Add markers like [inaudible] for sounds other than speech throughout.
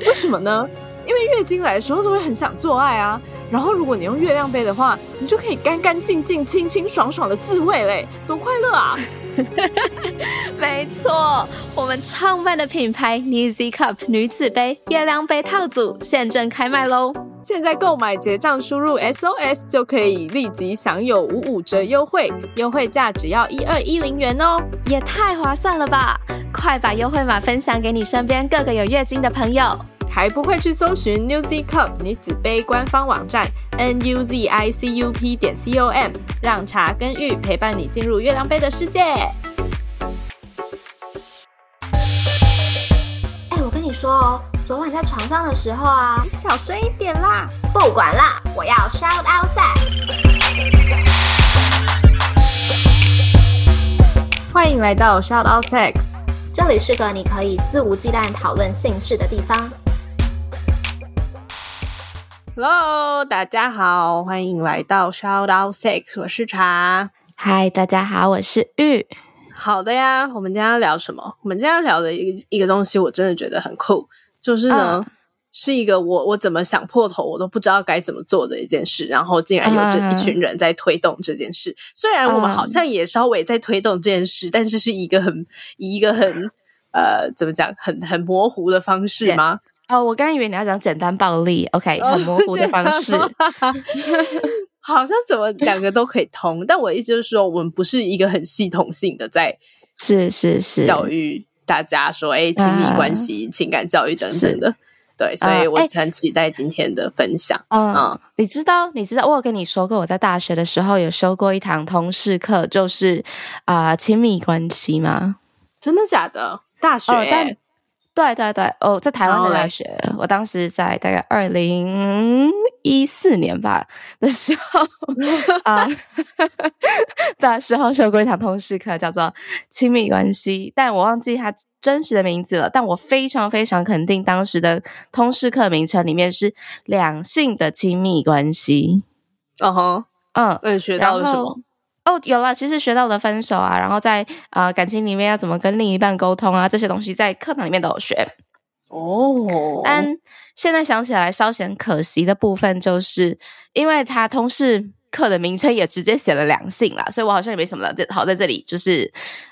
[laughs] 为什么呢？因为月经来的时候都会很想做爱啊。然后如果你用月亮杯的话，你就可以干干净净、清清爽爽的自慰嘞，多快乐啊！[laughs] 没错，我们创办的品牌 Nizzy Cup 女子杯月亮杯套组现正开卖喽！现在购买结账输入 SOS 就可以立即享有五五折优惠，优惠价只要一二一零元哦，也太划算了吧！快把优惠码分享给你身边各个有月经的朋友。还不会去搜寻 Newsy Cup 女子杯官方网站 n u z i c u p 点 c o m，让茶跟玉陪伴你进入月亮杯的世界。哎，我跟你说哦，昨晚在床上的时候啊，你小声一点啦。不管啦，我要 shout out sex。欢迎来到 shout out sex，这里是个你可以肆无忌惮讨论性事的地方。Hello，大家好，欢迎来到 Shout Out Sex，我是茶。Hi，大家好，我是玉。好的呀，我们今天要聊什么？我们今天要聊的一个一个东西，我真的觉得很酷，就是呢，是一个我我怎么想破头我都不知道该怎么做的一件事，然后竟然有这一群人在推动这件事。虽然我们好像也稍微在推动这件事，但是是一个很一个很呃，怎么讲，很很模糊的方式吗？哦，我刚以为你要讲简单暴力，OK，很模糊的 [laughs] 方式，[laughs] 好像怎么两个都可以通，但我意思就是说，我们不是一个很系统性的在是是是教育大家说，哎，亲密关系、情感教育等等的，对，所以我很期待今天的分享。嗯，你知道，你知道，我有跟你说过，我在大学的时候有修过一堂通识课，就是啊，亲密关系吗？真的假的？大学？对对对，哦，在台湾的大学，我当时在大概二零一四年吧的时候 [laughs] 啊，[laughs] 那时候修过一堂通识课，叫做亲密关系，但我忘记它真实的名字了。但我非常非常肯定，当时的通识课名称里面是两性的亲密关系。嗯哼，嗯，那你学到了什么？哦，有了，其实学到了分手啊，然后在啊感情里面要怎么跟另一半沟通啊，这些东西在课堂里面都有学。哦，但现在想起来稍显可惜的部分，就是因为他通识课的名称也直接写了两性啦，所以我好像也没什么这好在这里就是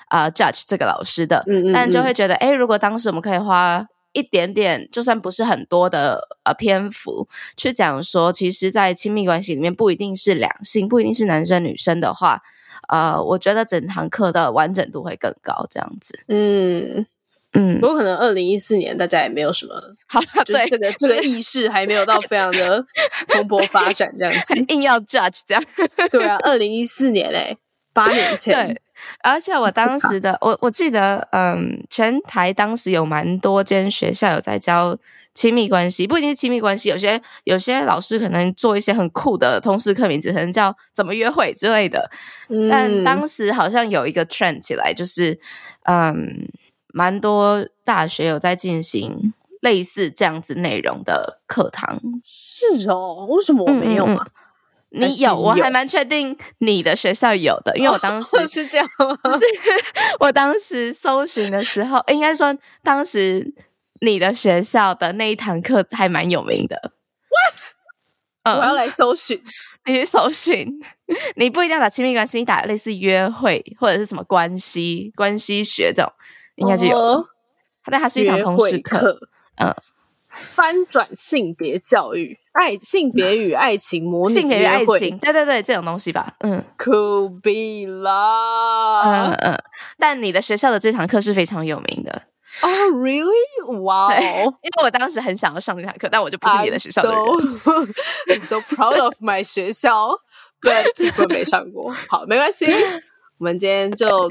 啊 judge 这个老师的，但就会觉得，哎，如果当时我们可以花。一点点，就算不是很多的呃篇幅去讲说，其实，在亲密关系里面不一定是两性，不一定是男生女生的话，呃，我觉得整堂课的完整度会更高。这样子，嗯嗯，不过可能二零一四年大家也没有什么，[laughs] 好，[laughs] 对这个这个意识还没有到非常的蓬勃发展，这样子 [laughs] 硬要 judge 这样，对啊，二零一四年嘞，八年前。而且我当时的我我记得，嗯，全台当时有蛮多间学校有在教亲密关系，不一定是亲密关系，有些有些老师可能做一些很酷的通识课名字，可能叫怎么约会之类的。但当时好像有一个 trend 起来，就是嗯，蛮多大学有在进行类似这样子内容的课堂。是哦，为什么我没有啊？你有，我还蛮确定你的学校有的，因为我当时 [laughs] 是这样，[laughs] 就是我当时搜寻的时候，应该说当时你的学校的那一堂课还蛮有名的。What？我要来搜寻，你去搜寻，[laughs] 你不一定要打亲密关系，你打类似约会或者是什么关系关系学这种，应该就有。但它是一堂通识课，嗯。翻转性别教育，爱性别与爱情模拟性别与爱情，对对对，这种东西吧，嗯，Could be 啦，嗯嗯，但你的学校的这堂课是非常有名的。哦，Really？哇，因为我当时很想要上这堂课，但我就不是你的学校的人，[laughs] I'm so proud of my 学校，对，结果没上过，好，没关系，我们今天就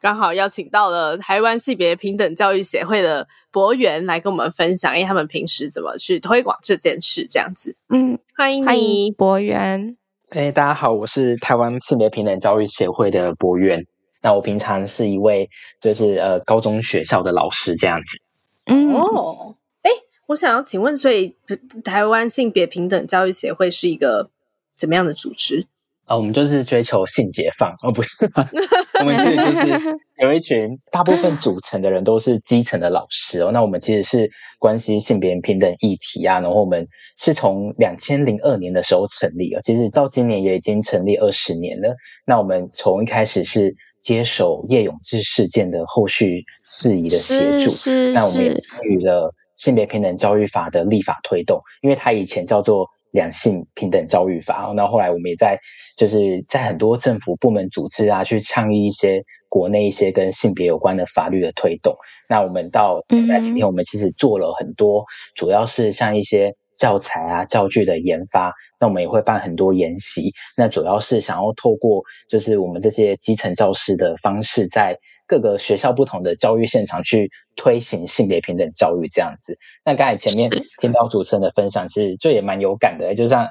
刚好邀请到了台湾性别平等教育协会的博源来跟我们分享，因为他们平时怎么去推广这件事，这样子。嗯，欢迎欢迎，博源。哎，大家好，我是台湾性别平等教育协会的博源。那我平常是一位就是呃高中学校的老师这样子。嗯，哦，哎，我想要请问，所以台湾性别平等教育协会是一个怎么样的组织？呃，我们就是追求性解放，哦，不是，[laughs] 我们是就是有一群大部分组成的人都是基层的老师哦。那我们其实是关心性别平等议题啊，然后我们是从两千零二年的时候成立啊，其实到今年也已经成立二十年了。那我们从一开始是接手叶永志事件的后续事宜的协助，是那我们也是参与了性别平等教育法的立法推动，因为它以前叫做两性平等教育法，那后来我们也在就是在很多政府部门组织啊，去倡议一些国内一些跟性别有关的法律的推动。那我们到现在今天，我们其实做了很多，主要是像一些教材啊、教具的研发。那我们也会办很多研习，那主要是想要透过就是我们这些基层教师的方式，在各个学校不同的教育现场去推行性别平等教育这样子。那刚才前面听到主持人的分享，其实就也蛮有感的，就像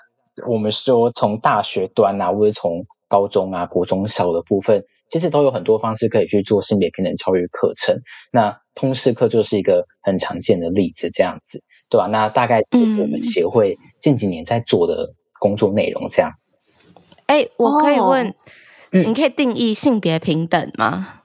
我们说从大学端啊，或者从高中啊、国中小的部分，其实都有很多方式可以去做性别平等教育课程。那通识课就是一个很常见的例子，这样子，对吧、那大概就是我们协会近几年在做的工作内容，这样。哎，我可以哦问，嗯你可以定义性别平等吗？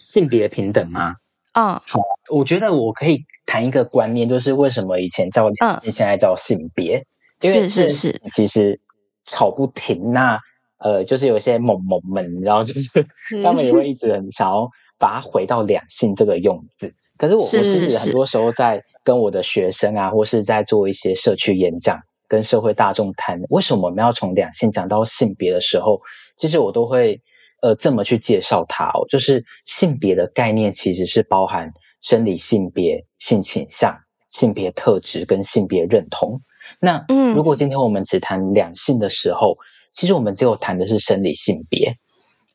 性别平等吗？啊嗯我觉得我可以谈一个观念，就是为什么以前叫两性，现在叫性别？因为是是是其实吵不停。那呃，就是有一些萌萌们，然后就是 [laughs] 嗯他们也会一直很想要把它回到两性这个用字。可是我是我其是实很多时候在跟我的学生啊，或是在做一些社区演讲，跟社会大众谈为什么我们要从两性讲到性别的时候，其实我都会呃这么去介绍它哦，就是性别的概念其实是包含生理性别、性倾向、性别特质跟性别认同。那嗯如果今天我们只谈两性的时候，其实我们只有谈的是生理性别。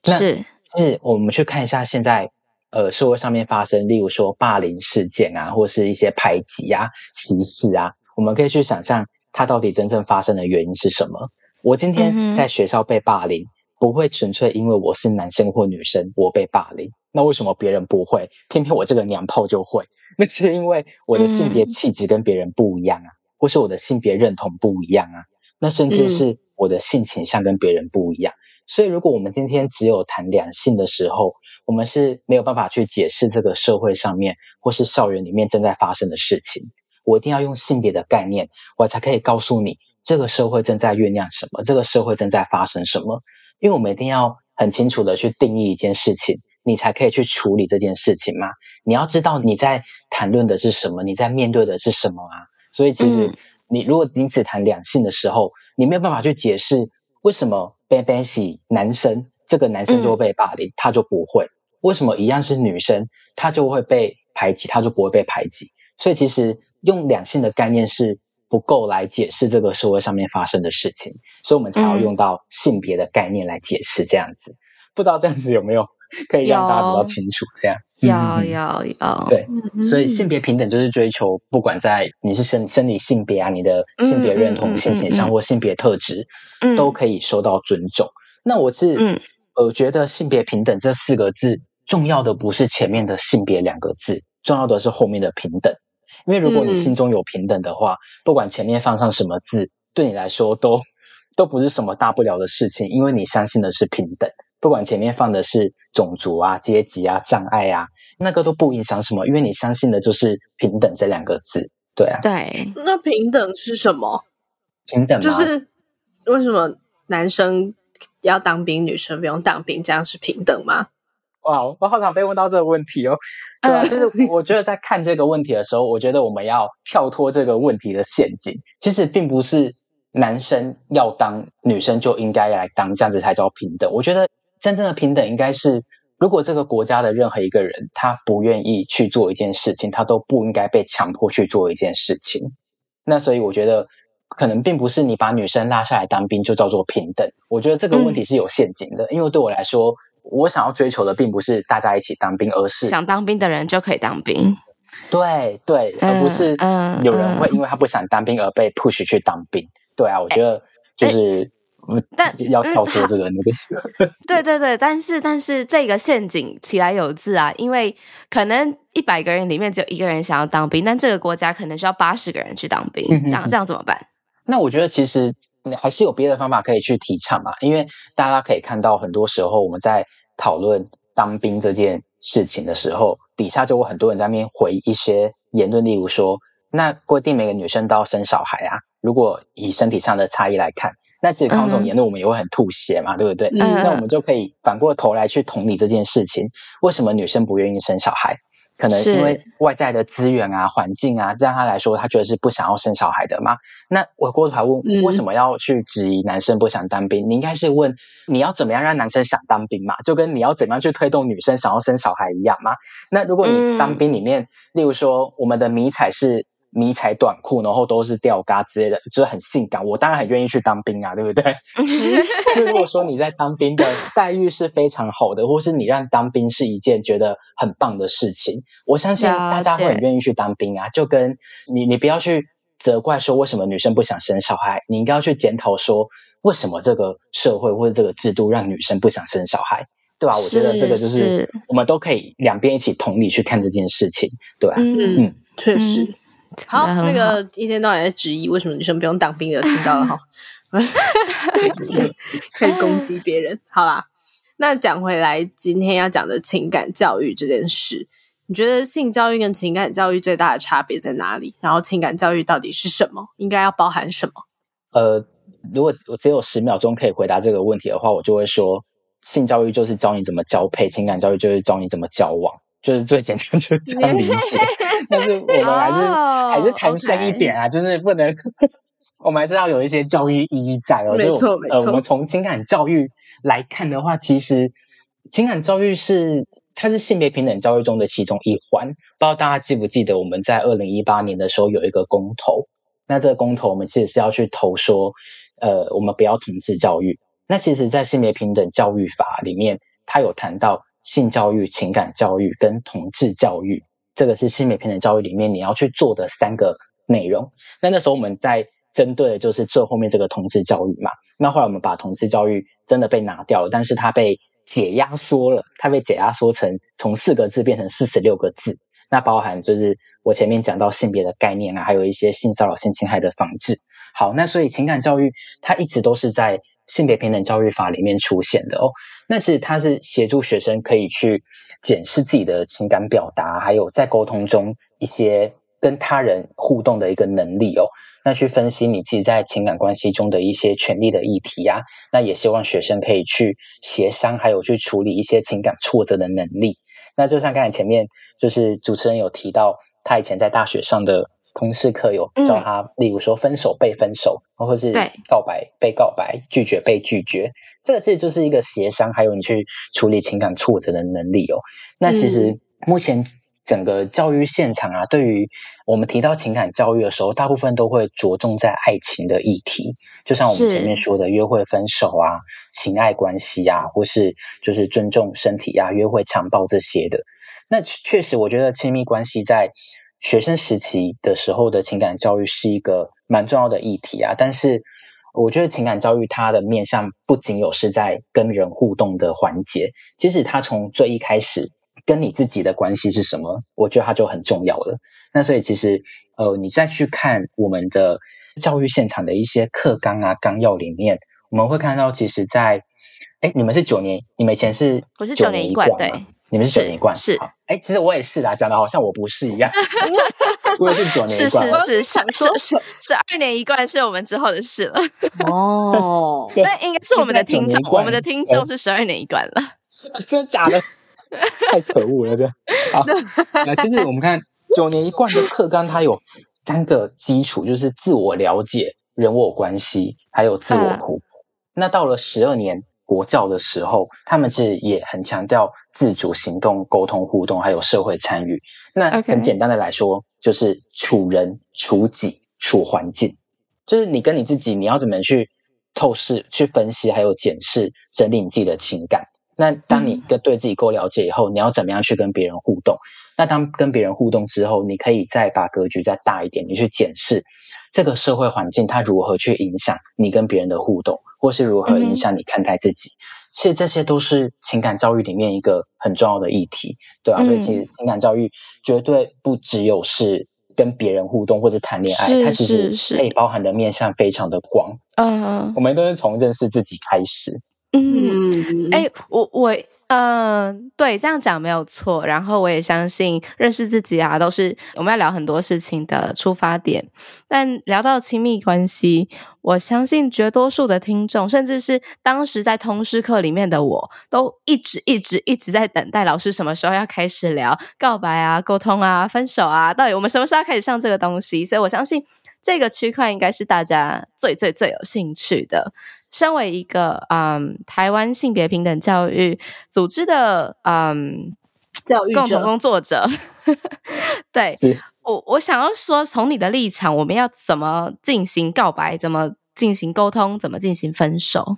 那是是我们去看一下现在呃社会上面发生，例如说霸凌事件啊，或是一些排挤啊、歧视啊，我们可以去想象它到底真正发生的原因是什么。我今嗯天在学校被霸凌，不会纯粹因为我是男生或女生我被霸凌，那为什么别人不会，偏偏我这个娘炮就会？那是因为我的性别嗯气质跟别人不一样啊，或是我的性别认同不一样啊，那甚至嗯是我的性倾向跟别人不一样。所以，如果我们今天只有谈两性的时候，我们是没有办法去解释这个社会上面或是校园里面正在发生的事情。我一定要用性别的概念，我才可以告诉你这个社会正在酝酿什么，这个社会正在发生什么。因为我们一定要很清楚的去定义一件事情，你才可以去处理这件事情嘛。你要知道你在谈论的是什么，你在面对的是什么啊。所以，其实嗯你如果你只谈两性的时候，你没有办法去解释为什么 b a b a y 男生这个男生就会被霸凌，他就不会；为什么一样是女生，他就会被排挤，他就不会被排挤。所以，其实用两性的概念是不够来解释这个社会上面发生的事情，所以我们才要嗯用到性别的概念来解释这样子。不知道这样子有没有 [laughs] 可以让大家比较清楚？这样有嗯有有，对，嗯所以性别平等就是追求，不管在你是生生理性别啊，你的性别认同、性倾向嗯或性别特质，嗯都可以受到尊重。那我是，嗯呃，觉得性别平等这四个字重要的不是前面的性别两个字，重要的是后面的平等。因为如果你嗯心中有平等的话，不管前面放上什么字，对你来说都都不是什么大不了的事情，因为你相信的是平等。不管前面放的是种族啊、阶级啊、障碍啊，那个都不影响什么，因为你相信的就是平等这两个字。对啊，对，那平等是什么？平等嘛就是为什么男生要当兵，女生不用当兵，这样是平等吗？哇，我好想被问到这个问题哦。对啊，嗯就是我觉得在看这个问题的时候，我觉得我们要跳脱这个问题的陷阱。其实并不是男生要当，女生就应该来当，这样子才叫平等。我觉得真正的平等应该是，如果这个国家的任何一个人他不愿意去做一件事情，他都不应该被强迫去做一件事情。那所以我觉得。可能并不是你把女生拉下来当兵就叫做平等，我觉得这个问题是有陷阱的，因为对我来说，我想要追求的并不是大家一起当兵，而是想当兵的人就可以当兵。对对，而不是有人会因为他不想当兵而被 push 去当兵。对啊，我觉得就是，但要跳脱这个那个。对对对，但是但是这个陷阱起来有字啊，因为可能一百个人里面只有一个人想要当兵，但这个国家可能需要八十个人去当兵，这样这样怎么办？那我觉得其实还是有别的方法可以去提倡嘛，因为大家可以看到，很多时候我们在讨论当兵这件事情的时候，底下就有很多人在那边回一些言论，例如说，那规定每个女生都要生小孩啊。如果以身体上的差异来看，那其实这种言论我们也会很吐血嘛，对不对？那我们就可以反过头来去同理这件事情：为什么女生不愿意生小孩？可能因为外在的资源啊、环境啊，让他来说，他觉得是不想要生小孩的嘛。那我过头来问，为什么要去质疑男生不想当兵？你应该是问你要怎么样让男生想当兵嘛？就跟你要怎么样去推动女生想要生小孩一样嘛？那如果你当兵里面，例如说我们的迷彩是。迷彩短裤，然后都是吊嘎之类的，就是很性感。我当然很愿意去当兵啊，对不对？[laughs] 如果说你在当兵的待遇是非常好的，或是你让当兵是一件觉得很棒的事情，我相信大家会很愿意去当兵啊。就跟你，你不要去责怪说为什么女生不想生小孩，你应该要去检讨说为什么这个社会或者这个制度让女生不想生小孩，对吧？我觉得这个就是我们都可以两边一起同理去看这件事情，对吧？嗯嗯，确实。好，那个一天到晚在质疑为什么女生不用当兵的，听到了哈，[laughs] 开始攻击别人。好啦，那讲回来，今天要讲的情感教育这件事，你觉得性教育跟情感教育最大的差别在哪里？然后情感教育到底是什么？应该要包含什么？呃，如果我只有十秒钟可以回答这个问题的话，我就会说，性教育就是教你怎么交配，情感教育就是教你怎么交往。就是最简单，就这样理解。但是我们还是还是谈深一点啊，就是不能，我们还是要有一些教育意义在哦。没错，没错。我们从情感教育来看的话，其实情感教育是它是性别平等教育中的其中一环。不知道大家记不记得，我们在二零一八年的时候有一个公投，那这个公投我们其实是要去投说，呃，我们不要同志教育。那其实，在性别平等教育法里面，它有谈到。性教育、情感教育跟同志教育，这个是性别平等教育里面你要去做的三个内容。那那时候我们在针对的就是最后面这个同志教育嘛。那后来我们把同志教育真的被拿掉了，但是它被解压缩了，它被解压缩成从四个字变成四十六个字。那包含就是我前面讲到性别的概念啊，还有一些性骚扰、性侵害的防治。好，那所以情感教育它一直都是在。性别平等教育法里面出现的哦，那是它是协助学生可以去检视自己的情感表达，还有在沟通中一些跟他人互动的一个能力哦。那去分析你自己在情感关系中的一些权利的议题啊，那也希望学生可以去协商，还有去处理一些情感挫折的能力。那就像刚才前面就是主持人有提到，他以前在大学上的。同事课有教他，例如说分手被分手，或是告白被告白，拒绝被拒绝，这个其实就是一个协商，还有你去处理情感挫折的能力哦。那其实目前整个教育现场啊，对于我们提到情感教育的时候，大部分都会着重在爱情的议题，就像我们前面说的约会分手啊、情爱关系啊，或是就是尊重身体啊、约会强暴这些的。那确实，我觉得亲密关系在。学生时期的时候的情感教育是一个蛮重要的议题啊，但是我觉得情感教育它的面向不仅有是在跟人互动的环节，其实它从最一开始跟你自己的关系是什么，我觉得它就很重要了。那所以其实呃，你再去看我们的教育现场的一些课纲啊纲要里面，我们会看到，其实，在哎，你们是九年，你们以前是我是九年一贯对。你们是九年一贯是，哎，其实我也是啦，讲的好像我不是一样。[laughs] 我也是九年一贯，是是是，是是二年一贯是我们之后的事了。哦，[laughs] 那应该是我们的听众，我们的听众是十二年一贯了。[laughs] 真的假的？太可恶了，这。好，那其实我们看九年一贯的课纲，它有三个基础，就是自我了解、人我关系，还有自我突破。那到了十二年。国教的时候，他们是也很强调自主行动、沟通互动，还有社会参与。那很简单的来说，就是处人、处己、处环境，就是你跟你自己，你要怎么去透视、去分析，还有检视、整理你自己的情感。那当你跟对自己够了解以后，你要怎么样去跟别人互动？那当跟别人互动之后，你可以再把格局再大一点，你去检视这个社会环境它如何去影响你跟别人的互动，或是如何影响你看待自己。其实这些都是情感教育里面一个很重要的议题，对啊，所以其实情感教育绝对不只有是跟别人互动或者谈恋爱，它其实可以包含的面向非常的广。嗯，我们都是从认识自己开始。嗯，哎，我我。嗯，对，这样讲没有错。然后我也相信认识自己啊，都是我们要聊很多事情的出发点。但聊到亲密关系，我相信绝多数的听众，甚至是当时在通识课里面的我，都一直一直一直在等待老师什么时候要开始聊告白啊、沟通啊、分手啊，到底我们什么时候要开始上这个东西？所以我相信这个区块应该是大家最最最有兴趣的。身为一个嗯台湾性别平等教育组织的嗯教育共同工作者，[laughs] 对我我想要说，从你的立场，我们要怎么进行告白，怎么进行沟通，怎么进行分手？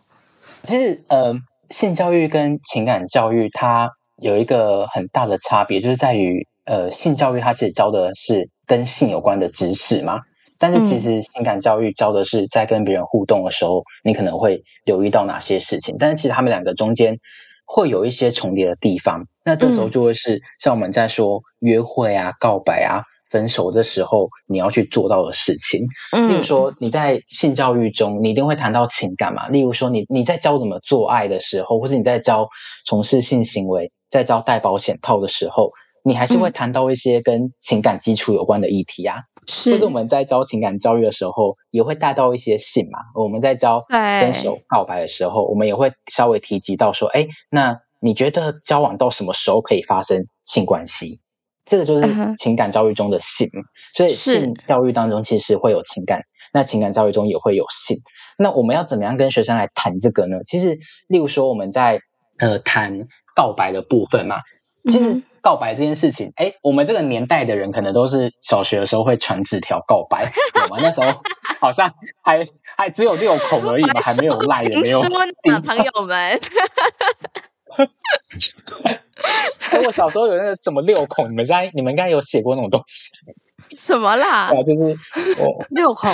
其实，呃，性教育跟情感教育它有一个很大的差别，就是在于，呃，性教育它其实教的是跟性有关的知识嘛。但是其实情感教育教的是在跟别人互动的时候，你可能会留意到哪些事情。但是其实他们两个中间会有一些重叠的地方。那这时候就会是像我们在说约会啊、告白啊、分手的时候，你要去做到的事情。例如说你在性教育中，你一定会谈到情感嘛。例如说你你在教怎么做爱的时候，或者你在教从事性行为、在教戴保险套的时候，你还是会谈到一些跟情感基础有关的议题啊。或者我们在教情感教育的时候，也会带到一些性嘛。我们在教分手告白的时候，我们也会稍微提及到说，哎，那你觉得交往到什么时候可以发生性关系？这个就是情感教育中的性。所以性教育当中其实会有情感，那情感教育中也会有性。那我们要怎么样跟学生来谈这个呢？其实，例如说我们在呃谈告白的部分嘛。其实告白这件事情，哎，我们这个年代的人可能都是小学的时候会传纸条告白，[laughs] 我们？那时候好像还还只有六孔而已嘛，还没有赖，也没有朋友们。[laughs] 我小时候有那个什么六孔，你们在你们应该有写过那种东西？什么啦？[laughs] 啊就是我六孔。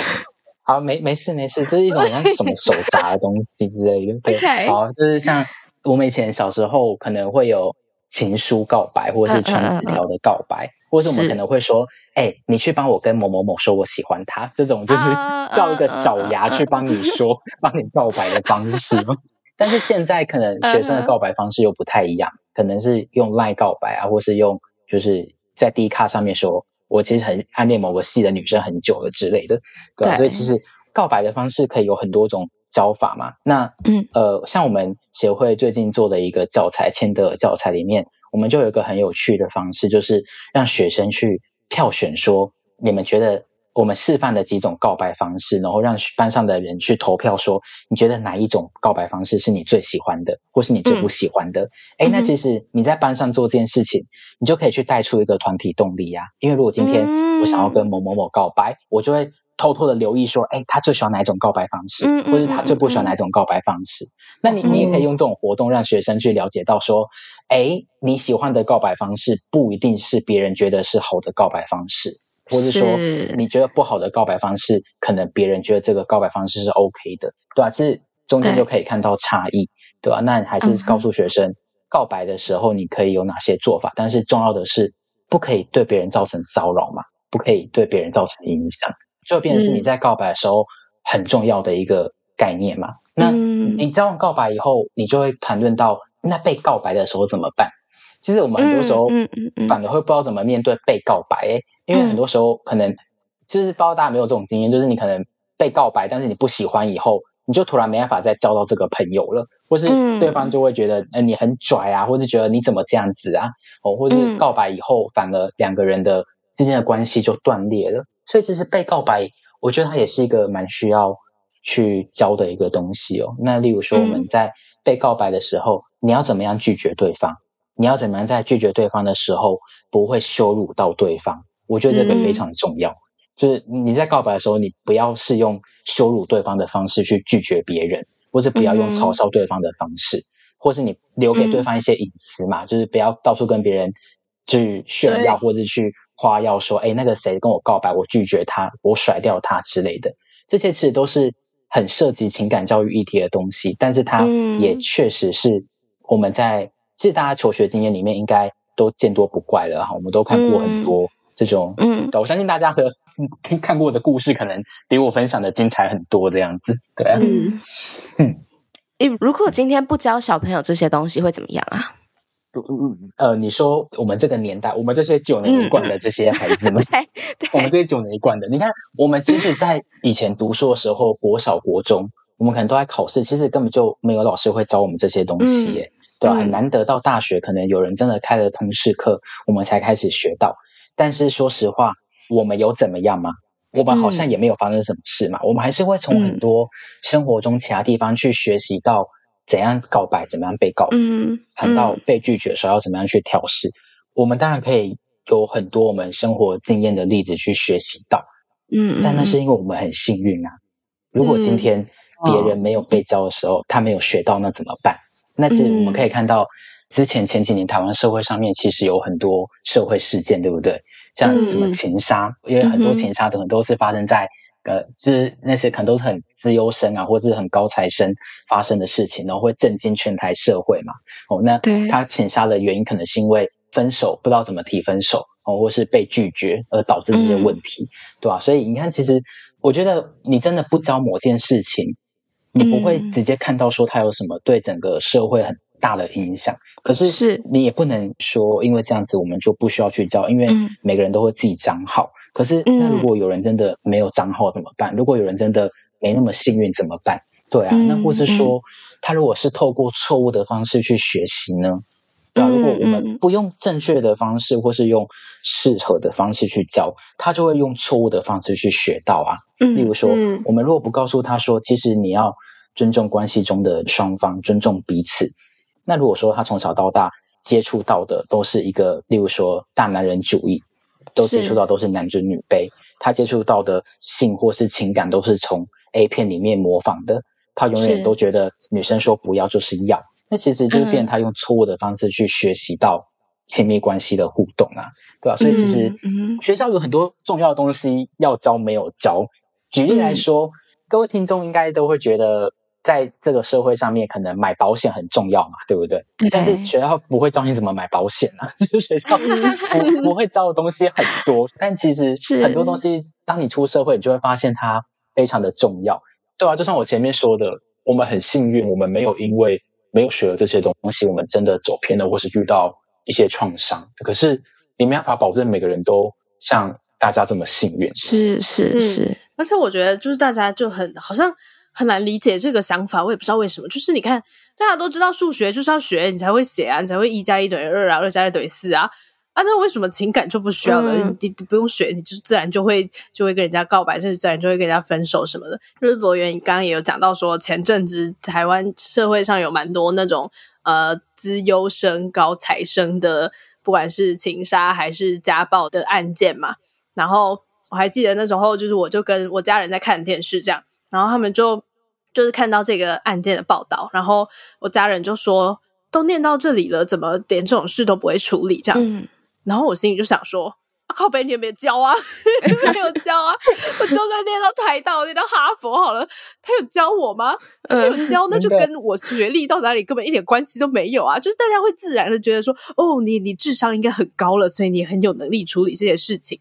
好，没没事没事，这是一种像什么手札的东西之类的。对，好，就是像我们以前小时候可能会有。情书告白，或者是传纸条的告白，或者是我们可能会说：“哎，你去帮我跟某某某说我喜欢他。”这种就是叫一个爪牙去帮你说、帮你告白的方式。[laughs] 但是现在可能学生的告白方式又不太一样，可能是用赖告白啊，或是用就是在 D 卡上面说：“我其实很暗恋某个系的女生很久了之类的。”对，所以其实告白的方式可以有很多种。教法嘛，那嗯呃，像我们协会最近做的一个教材，千德尔教材里面，我们就有一个很有趣的方式，就是让学生去票选，说你们觉得我们示范的几种告白方式，然后让班上的人去投票，说你觉得哪一种告白方式是你最喜欢的，或是你最不喜欢的？哎，那其实你在班上做这件事情，你就可以去带出一个团体动力呀。因为如果今天我想要跟某某某告白，我就会。偷偷的留意说，哎，他最喜欢哪一种告白方式，或者他最不喜欢哪一种告白方式？那你你也可以用这种活动让学生去了解到说，哎，你喜欢的告白方式不一定是别人觉得是好的告白方式，或者说你觉得不好的告白方式，可能别人觉得这个告白方式是 OK 的，对吧？其实中间就可以看到差异，对吧？那还是告诉学生，告白的时候你可以有哪些做法，但是重要的是不可以对别人造成骚扰嘛，不可以对别人造成影响。就变成是你在告白的时候很重要的一个概念嘛？那你交往告白以后，你就会谈论到那被告白的时候怎么办？其实我们很多时候反而会不知道怎么面对被告白，因为很多时候可能就是不知道大家没有这种经验，就是你可能被告白，但是你不喜欢以后，你就突然没办法再交到这个朋友了，或是对方就会觉得呃你很拽啊，或是觉得你怎么这样子啊？哦，或者告白以后反而两个人的之间的关系就断裂了。所以其实被告白，我觉得它也是一个蛮需要去教的一个东西哦。那例如说我们在被告白的时候，你要怎么样拒绝对方？你要怎么样在拒绝对方的时候不会羞辱到对方？我觉得这个非常重要。就是你在告白的时候，你不要是用羞辱对方的方式去拒绝别人，或者不要用嘲笑对方的方式。或是你留给对方一些隐私嘛，就是不要到处跟别人去炫耀，或者去夸耀说，哎，那个谁跟我告白，我拒绝他，我甩掉他之类的，这些其实都是很涉及情感教育议题的东西，但是它也确实是我们在其实大家求学经验里面应该都见多不怪了哈，我们都看过很多这种，嗯，我相信大家的看过的故事可能比我分享的精彩很多，这样子，对，嗯。嗯。你如果今天不教小朋友这些东西会怎么样啊？呃，你说我们这个年代，我们这些九年一贯的这些孩子们，[laughs] 我们这些九年一贯的，你看，我们其实，在以前读书的时候，国小、国中，我们可能都在考试，其实根本就没有老师会教我们这些东西，耶，对吧？很难得到大学，可能有人真的开了通识课，我们才开始学到。但是说实话，我们有怎么样吗？我们好像也没有发生什么事嘛，我们还是会从很多生活中其他地方去学习到怎样告白，怎么样被告白，谈到被拒绝的时候要怎么样去调试。我们当然可以有很多我们生活经验的例子去学习到，嗯，但那是因为我们很幸运啊。如果今天别人没有被教的时候，他没有学到，那怎么办？那是我们可以看到。之前前几年台湾社会上面其实有很多社会事件，对不对？像什么情杀，因为很多情杀可能都是发生在呃，就是那些可能都是很资优生啊，或者是很高材生发生的事情，然后会震惊全台社会嘛。哦，那他请杀的原因可能是因为分手不知道怎么提分手哦，或是被拒绝而导致这些问题，对吧？所以你看，其实我觉得你真的不教某件事情，你不会直接看到说他有什么对整个社会很。大的影响，可是是你也不能说，因为这样子我们就不需要去教，因为每个人都会自己长好。可是那如果有人真的没有账号怎么办？如果有人真的没那么幸运怎么办？对啊，那或是说他如果是透过错误的方式去学习呢？对啊，如果我们不用正确的方式，或是用适合的方式去教，他就会用错误的方式去学到啊。例如说，我们如果不告诉他说，其实你要尊重关系中的双方，尊重彼此。那如果说他从小到大接触到的都是一个，例如说大男人主义，都接触到都是男尊女卑，他接触到的性或是情感都是从 A 片里面模仿的，他永远都觉得女生说不要就是要，那其实就是变他用错误的方式去学习到亲密关系的互动啊，对吧？所以其实学校有很多重要的东西要教没有教。举例来说，各位听众应该都会觉得。在这个社会上面，可能买保险很重要嘛，对不对？但是学校不会教你怎么买保险啊，就是学校不不会教的东西很多。但其实很多东西，当你出社会，你就会发现它非常的重要，对啊，就像我前面说的，我们很幸运，我们没有因为没有学了这些东西，我们真的走偏了，或是遇到一些创伤。可是你没办法保证每个人都像大家这么幸运。是是是，而且我觉得就是大家就很好像。很难理解这个想法，我也不知道为什么。就是你看，大家都知道数学就是要学，你才会写啊，你才会一加一等于二啊，二加一等于四啊。啊，那为什么情感就不需要了？你不用学，你就自然就会就会跟人家告白，甚至自然就会跟人家分手什么的。日博元刚刚也有讲到说，前阵子台湾社会上有蛮多那种呃资优生、高材生的，不管是情杀还是家暴的案件嘛。然后我还记得那时候，就是我就跟我家人在看电视这样。然后他们就就是看到这个案件的报道，然后我家人就说：“都念到这里了，怎么连这种事都不会处理？”这样，然后我心里就想说：“靠北，你有没有教啊？[laughs] 没有教啊！我就算念到台大，念到哈佛好了，他有教我吗？没有教，那就跟我学历到哪里根本一点关系都没有啊！就是大家会自然的觉得说：‘哦，你你智商应该很高了，所以你很有能力处理这些事情。’”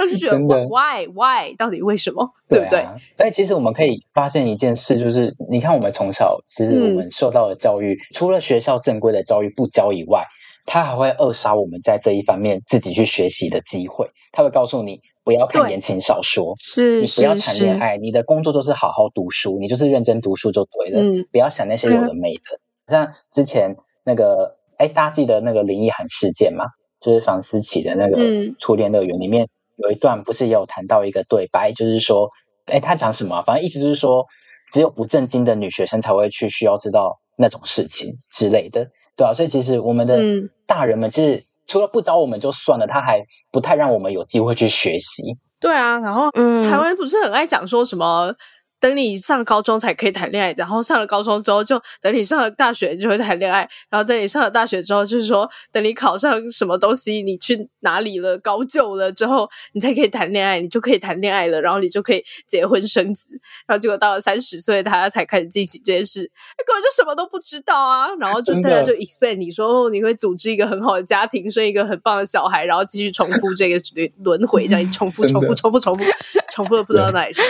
那就觉得 why why 到底为什么对不对？哎，其实我们可以发现一件事，就是你看我们从小其实我们受到的教育，除了学校正规的教育不教以外，他还会扼杀我们在这一方面自己去学习的机会。他会告诉你不要看言情小说，是你不要谈恋爱，你的工作就是好好读书，你就是认真读书就对了。嗯，不要想那些有的没的。像之前那个，哎，大家记得那个林奕涵事件吗？就是房思琪的那个初恋乐园里面。有一段不是也有谈到一个对白，就是说，哎，他讲什么？反正意思就是说，只有不正经的女学生才会去需要知道那种事情之类的，对啊，所以其实我们的大人们其实除了不教我们就算了，他还不太让我们有机会去学习。对啊，然后台湾不是很爱讲说什么等你上高中才可以谈恋爱，然后上了高中之后就等你上了大学就会谈恋爱，然后等你上了大学之后就是说等你考上什么东西，你去哪里了高就了之后，你才可以谈恋爱，你就可以谈恋爱了，然后你就可以结婚生子，然后结果到了三十岁大家才开始进行这件事，根本就什么都不知道啊，然后就大家就 expect 你说哦你会组织一个很好的家庭，生一个很棒的小孩，然后继续重复这个 [laughs] 轮回，这样重复重复重复重复重复的不知道哪里去。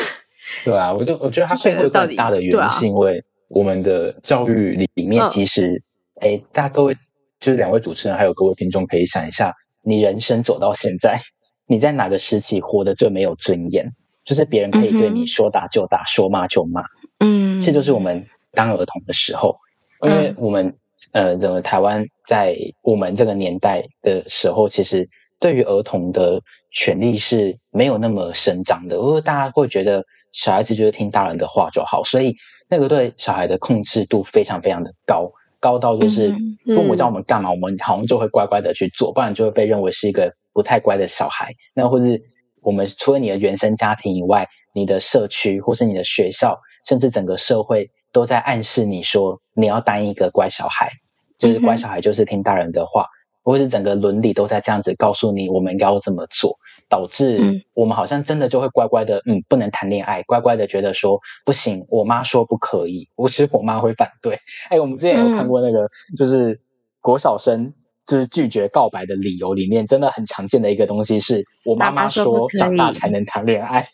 对啊，我就我觉得它背后更大的原因是因为我们的教育里面其实，哎，大家都会就是两位主持人还有各位听众可以想一下，你人生走到现在，你在哪个时期活得最没有尊严？就是别人可以对你说打就打，说骂就骂。嗯，这就是我们当儿童的时候，因为我们呃，的台湾在我们这个年代的时候，其实对于儿童的权利是没有那么伸张的，因为大家会觉得。小孩子就是听大人的话就好，所以那个对小孩的控制度非常非常的高，高到就是父母叫我们干嘛，我们好像就会乖乖的去做，不然就会被认为是一个不太乖的小孩。那或是我们除了你的原生家庭以外，你的社区或是你的学校，甚至整个社会都在暗示你说你要当一个乖小孩，就是乖小孩就是听大人的话，或是整个伦理都在这样子告诉你我们应该要怎么做。导致我们好像真的就会乖乖的，嗯，不能谈恋爱，乖乖的觉得说不行，我妈说不可以，我其实我妈会反对。[laughs] 哎，我们之前有看过那个，就是国小生就是拒绝告白的理由里面，真的很常见的一个东西是我妈妈说长大才能谈恋爱，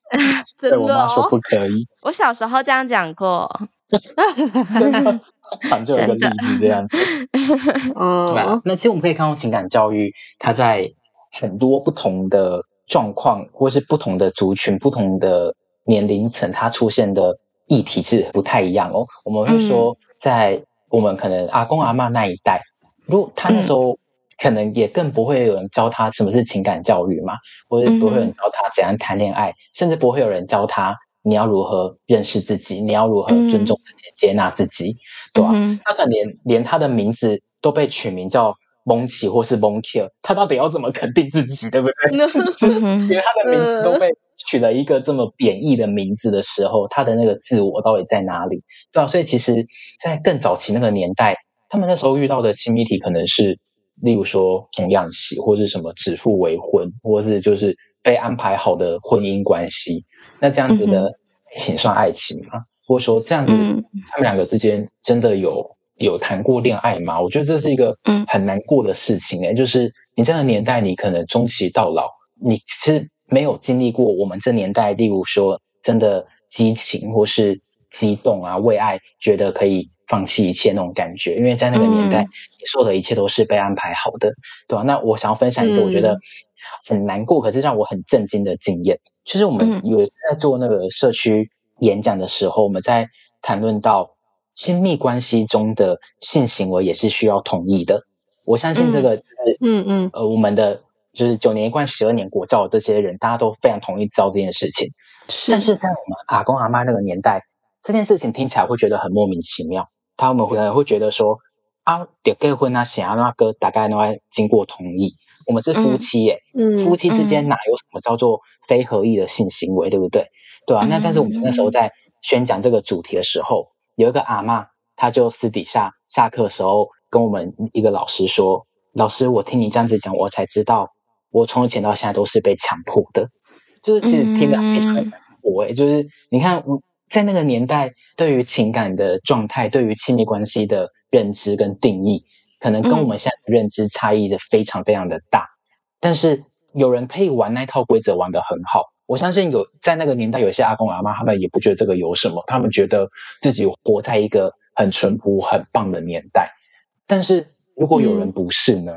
[laughs] 对我妈说不可以。我小时候这样讲过，[laughs] 常就有个例子这样。嗯，那其实我们可以看到情感教育，它在。很多不同的状况，或是不同的族群、不同的年龄层，它出现的议题是不太一样哦。我们会说，在我们可能阿公阿妈那一代，如果他那时候可能也更不会有人教他什么是情感教育嘛，或者不会有人教他怎样谈恋爱，甚至不会有人教他你要如何认识自己，你要如何尊重自己、接纳自己，对吧？他可能连连他的名字都被取名叫。蒙奇或是蒙 Q，他到底要怎么肯定自己，对不对？[laughs] 就是连他的名字都被取了一个这么贬义的名字的时候，他的那个自我到底在哪里？对啊，所以其实，在更早期那个年代，他们那时候遇到的亲密体可能是，例如说童养媳，或是什么指腹为婚，或是就是被安排好的婚姻关系。那这样子的，请算爱情吗？或者说这样子，他们两个之间真的有？有谈过恋爱吗？我觉得这是一个很难过的事情诶，就是你这个年代，你可能终其到老，你是没有经历过我们这年代，例如说真的激情或是激动啊，为爱觉得可以放弃一切那种感觉，因为在那个年代，你说的一切都是被安排好的，对吧？那我想要分享一个我觉得很难过，可是让我很震惊的经验，就是我们有在做那个社区演讲的时候，我们在谈论到。亲密关系中的性行为也是需要同意的。我相信这个就是，嗯嗯，呃，我们的就是九年一贯、十二年国教的这些人，大家都非常同意知道这件事情。但是在我们阿公阿妈那个年代，这件事情听起来会觉得很莫名其妙。他们可能会觉得说，啊，得结婚啊，想要那个大概都要经过同意。我们是夫妻耶，夫妻之间哪有什么叫做非合意的性行为，对不对？对啊。那但是我们那时候在宣讲这个主题的时候。有一个阿妈，她就私底下下课的时候跟我们一个老师说：“老师，我听你这样子讲，我才知道我从以前到现在都是被强迫的。[laughs] ”就是其实听得非常难过。哎，就是你看，在那个年代，对于情感的状态，对于亲密关系的认知跟定义，可能跟我们现在的认知差异的非常非常的大。但是有人可以玩那套规则玩得很好。我相信有在那个年代，有些阿公阿妈他们也不觉得这个有什么，他们觉得自己活在一个很淳朴、很棒的年代。但是如果有人不是呢？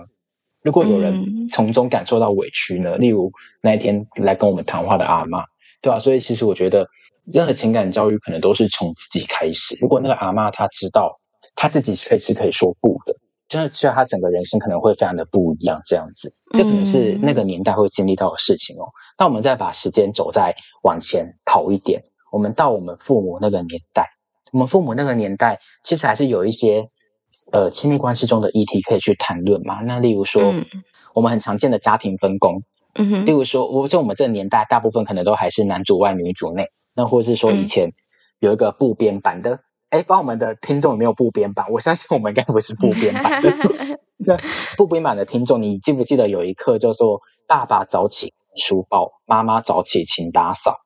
如果有人从中感受到委屈呢？例如那一天来跟我们谈话的阿妈，对吧？所以其实我觉得，任何情感教育可能都是从自己开始。如果那个阿妈她知道，她自己可以是可以说不的。真的，需要他整个人生可能会非常的不一样，这样子，这可能是那个年代会经历到的事情哦。那我们再把时间走再往前跑一点，我们到我们父母那个年代，我们父母那个年代其实还是有一些呃亲密关系中的议题可以去谈论嘛。那例如说，我们很常见的家庭分工，嗯哼，例如说，我就我们这个年代，大部分可能都还是男主外女主内。那或者是说以前有一个部编版的，哎，帮我们的听众有没有部编版？我相信我们应该不是部编版的。[laughs] 那部编版的听众，你记不记得有一课叫做“爸爸早起书包，妈妈早起勤打扫”？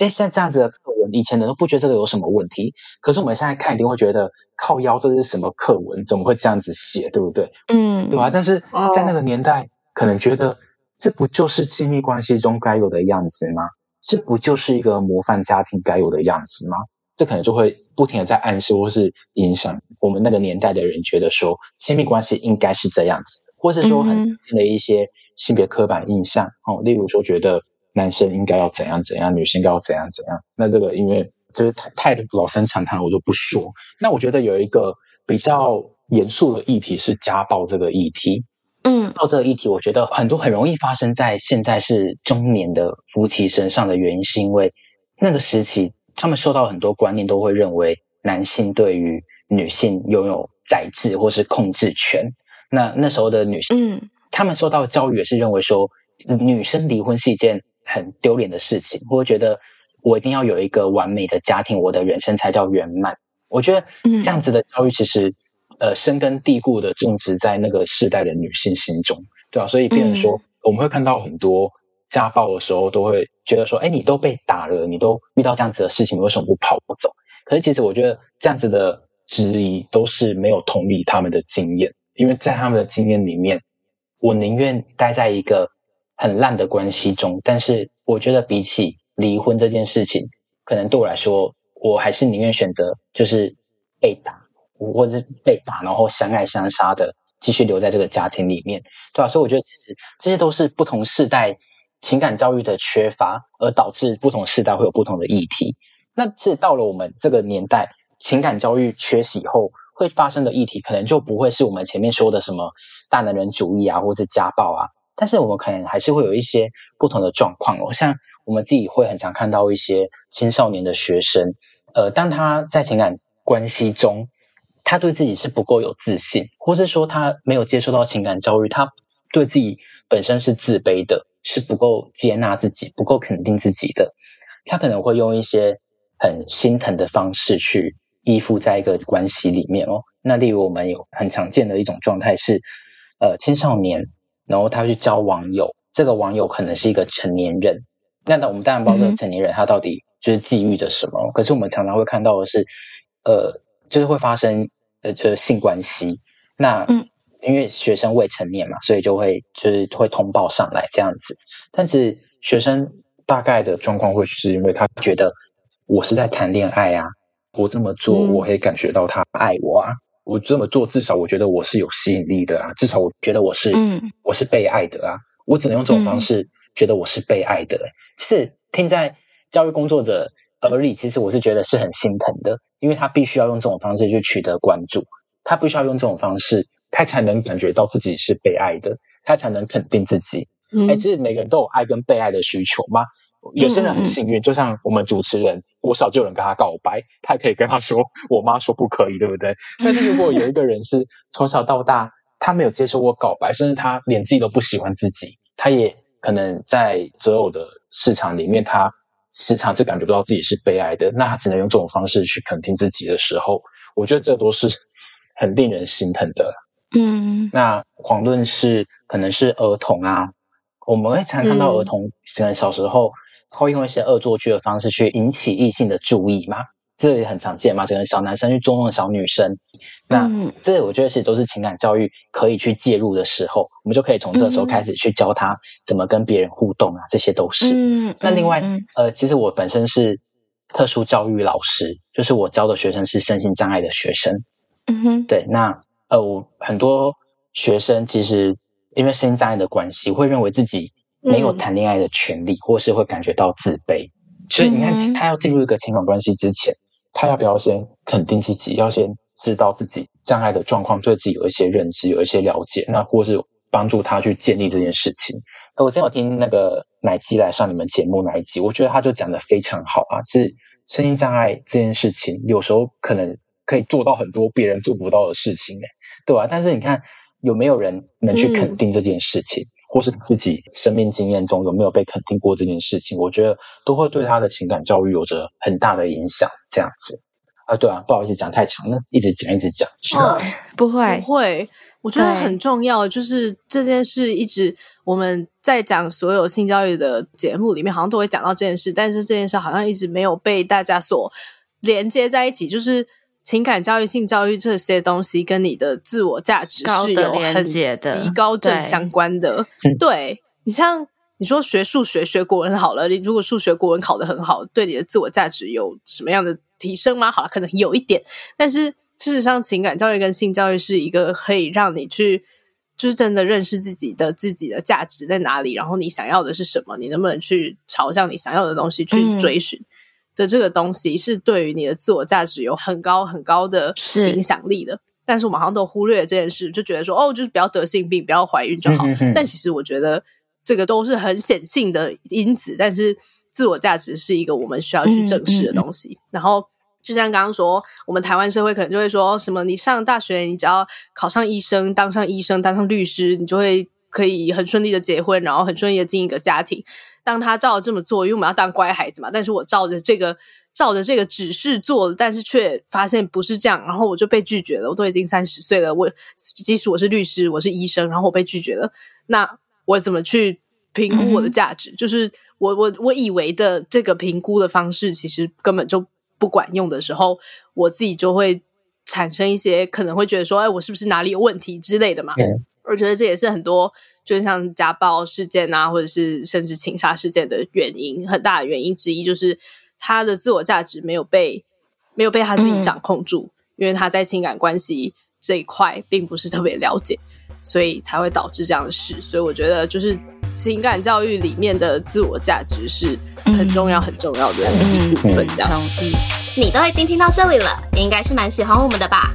哎，像这样子的课文，以前人都不觉得这个有什么问题，可是我们现在看一定会觉得靠腰，这是什么课文？怎么会这样子写？对不对？嗯，对吧？但是在那个年代，可能觉得这不就是亲密关系中该有的样子吗？这不就是一个模范家庭该有的样子吗？这可能就会不停的在暗示或是影响我们那个年代的人，觉得说亲密关系应该是这样子，或是说很的一些性别刻板印象哦，例如说觉得。男生应该要怎样怎样，女性应该要怎样怎样。那这个因为就是太太老生常谈，我就不说。那我觉得有一个比较严肃的议题是家暴这个议题。嗯，到这个议题，我觉得很多很容易发生在现在是中年的夫妻身上的原因，是因为那个时期他们受到很多观念，都会认为男性对于女性拥有宰制或是控制权。那那时候的女性，嗯，他们受到的教育也是认为说，女生离婚是一件。很丢脸的事情，或者觉得我一定要有一个完美的家庭，我的人生才叫圆满。我觉得这样子的教育其实，呃，深根蒂固的种植在那个世代的女性心中，对吧？所以，变成说，我们会看到很多家暴的时候，都会觉得说，哎，你都被打了，你都遇到这样子的事情，为什么不跑不走？可是，其实我觉得这样子的质疑都是没有同理他们的经验，因为在他们的经验里面，我宁愿待在一个。很烂的关系中，但是我觉得比起离婚这件事情，可能对我来说，我还是宁愿选择就是被打，或者是被打，然后相爱相杀的继续留在这个家庭里面，对吧？所以我觉得其实这些都是不同世代情感教育的缺乏，而导致不同世代会有不同的议题。那这到了我们这个年代，情感教育缺席以后会发生的议题，可能就不会是我们前面说的什么大男人主义啊，或者家暴啊。但是我们可能还是会有一些不同的状况哦，像我们自己会很常看到一些青少年的学生，呃，当他在情感关系中，他对自己是不够有自信，或是说他没有接受到情感教育，他对自己本身是自卑的，是不够接纳自己、不够肯定自己的，他可能会用一些很心疼的方式去依附在一个关系里面哦。那例如我们有很常见的一种状态是，呃，青少年。然后他去交网友，这个网友可能是一个成年人。那我们当然不知道这个成年人他到底就是寄予着什么。可是我们常常会看到的是，呃，就是会发生呃，就是性关系。那嗯，因为学生未成年嘛，所以就会就是会通报上来这样子。但是学生大概的状况会是因为他觉得我是在谈恋爱啊，我这么做我可以感觉到他爱我啊。我这么做，至少我觉得我是有吸引力的啊！至少我觉得我是，我是被爱的啊！我只能用这种方式觉得我是被爱的。是听在教育工作者耳里，其实我是觉得是很心疼的，因为他必须要用这种方式去取得关注，他必须要用这种方式，他才能感觉到自己是被爱的，他才能肯定自己。哎，其实每个人都有爱跟被爱的需求嘛？有些人很幸运，就像我们主持人，国小就有人跟他告白，他可以跟他说：“我妈说不可以，对不对？” [laughs] 但是如果有一个人是从小到大他没有接受过告白，甚至他连自己都不喜欢自己，他也可能在择偶的市场里面，他时常就感觉不到自己是被爱的，那他只能用这种方式去肯定自己的时候，我觉得这都是很令人心疼的。嗯，那遑论是可能是儿童啊，我们会常看到儿童可能小时候。会用一些恶作剧的方式去引起异性的注意嘛？这也很常见嘛，可能小男生去捉弄小女生。那这我觉得其实都是情感教育可以去介入的时候，我们就可以从这时候开始去教他怎么跟别人互动啊，这些都是。嗯那另外，呃，其实我本身是特殊教育老师，就是我教的学生是身心障碍的学生。嗯哼，对，那呃，我很多学生其实因为身心障碍的关系，会认为自己。没有谈恋爱的权利，或是会感觉到自卑。所以你看，他要进入一个情感关系之前，他要不要先肯定自己？要先知道自己障碍的状况，对自己有一些认知，有一些了解，那或是帮助他去建立这件事情。我正好听那个奶基来上你们节目那一集，我觉得他就讲的非常好啊。是声音障碍这件事情，有时候可能可以做到很多别人做不到的事情，哎，对吧？但是你看，有没有人能去肯定这件事情？或是自己生命经验中有没有被肯定过这件事情，我觉得都会对他的情感教育有着很大的影响。这样子啊，对啊，不好意思讲太长了，一直讲一直讲。哦，[laughs] 不会不会，我觉得很重要，就是这件事一直我们在讲所有性教育的节目里面，好像都会讲到这件事，但是这件事好像一直没有被大家所连接在一起，就是情感教育、性教育这些东西跟你的自我价值是有很极高正相关的。[laughs] 对你像你说学数学、学国文好了，你如果数学、国文考得很好，对你的自我价值有什么样的提升吗？好了，可能有一点，但是。事实上，情感教育跟性教育是一个可以让你去，就是真的认识自己的自己的价值在哪里，然后你想要的是什么，你能不能去朝向你想要的东西去追寻的这个东西，是对于你的自我价值有很高很高的影响力的。但是我们好像都忽略了这件事，就觉得说哦，就是不要得性病，不要怀孕就好。但其实我觉得这个都是很显性的因子，但是自我价值是一个我们需要去正视的东西。然后。就像刚刚说，我们台湾社会可能就会说什么：你上大学，你只要考上医生，当上医生，当上律师，你就会可以很顺利的结婚，然后很顺利的进一个家庭。当他照这么做，因为我们要当乖孩子嘛。但是我照着这个照着这个指示做了，但是却发现不是这样，然后我就被拒绝了。我都已经三十岁了，我即使我是律师，我是医生，然后我被拒绝了，那我怎么去评估我的价值？就是我我我以为的这个评估的方式，其实根本就。不管用的时候，我自己就会产生一些可能会觉得说，哎，我是不是哪里有问题之类的嘛？我觉得这也是很多，就像家暴事件啊，或者是甚至情杀事件的原因，很大的原因之一就是他的自我价值没有被没有被他自己掌控住，因为他在情感关系这一块并不是特别了解，所以才会导致这样的事。所以我觉得，就是情感教育里面的自我价值是。很重要很重要的一部分，这样。你都已经听到这里了，你应该是蛮喜欢我们的吧？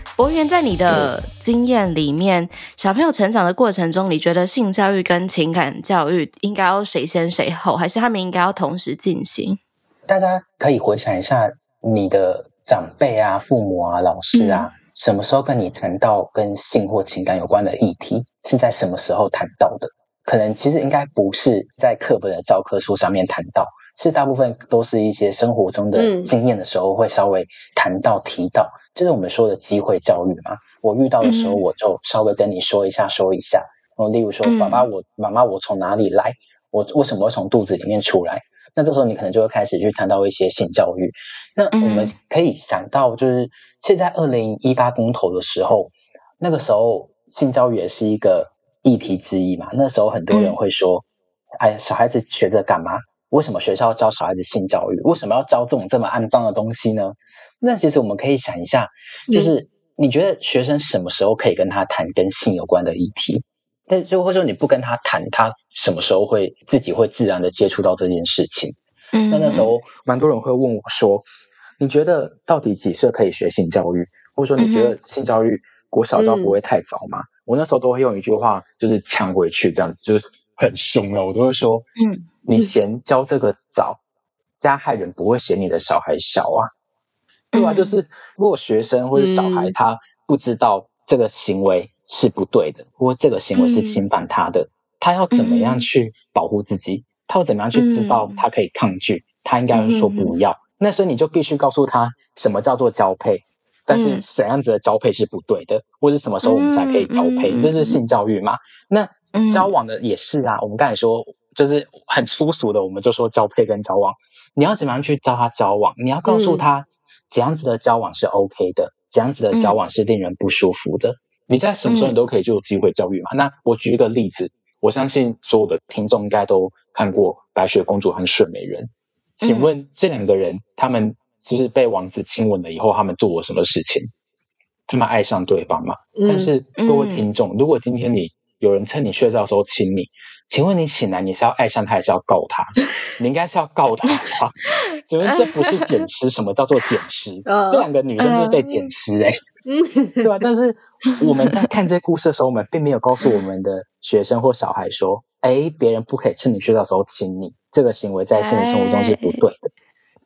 博源，在你的经验里面，小朋友成长的过程中，你觉得性教育跟情感教育应该要谁先谁后，还是他们应该要同时进行？大家可以回想一下，你的长辈啊、父母啊、老师啊，什么时候跟你谈到跟性或情感有关的议题？是在什么时候谈到的？可能其实应该不是在课本的教科书上面谈到，是大部分都是一些生活中的经验的时候会稍微谈到提到。就是我们说的机会教育嘛，我遇到的时候，我就稍微跟你说一下，说一下。然后，例如说，爸爸，我妈妈，我从哪里来？我为什么会从肚子里面出来？那这时候你可能就会开始去谈到一些性教育。那我们可以想到，就是现在二零一八公投的时候，那个时候性教育也是一个议题之一嘛。那时候很多人会说：“哎，小孩子学着干嘛？为什么学校要教小孩子性教育？为什么要教这种这么肮脏的东西呢？”那其实我们可以想一下，就是你觉得学生什么时候可以跟他谈跟性有关的议题？但就或者说你不跟他谈，他什么时候会自己会自然的接触到这件事情？嗯，那那时候蛮多人会问我说：“你觉得到底几岁可以学性教育？或者说你觉得性教育国小教不会太早吗？”我那时候都会用一句话就是呛回去，这样子就是很凶了。我都会说：“嗯，你嫌教这个早，加害人不会嫌你的小孩小啊。”对啊，就是如果学生或者小孩他不知道这个行为是不对的，或这个行为是侵犯他的，他要怎么样去保护自己？他要怎么样去知道他可以抗拒？他应该说不要。那所以你就必须告诉他什么叫做交配，但是怎样子的交配是不对的，或者什么时候我们才可以交配？这是性教育嘛？那交往的也是啊。我们刚才说就是很粗俗的，我们就说交配跟交往，你要怎么样去教他交往？你要告诉他。怎样子的交往是 OK 的？怎样子的交往是令人不舒服的？你在什么时候你都可以就有机会教育嘛？那我举一个例子，我相信所有的听众应该都看过《白雪公主》和《睡美人》。请问这两个人，他们就是被王子亲吻了以后，他们做了什么事情？他们爱上对方嘛？但是各位听众，如果今天你有人趁你睡觉的时候亲你，请问你醒来你是要爱上他还是要告他？[laughs] 你应该是要告他吧？[laughs] 请问这不是捡尸？什么叫做捡尸？[laughs] 这两个女生就是被捡尸哎，对吧？但是我们在看这些故事的时候，我们并没有告诉我们的学生或小孩说，哎，别人不可以趁你睡觉的时候亲你，这个行为在现实生活中是不对的。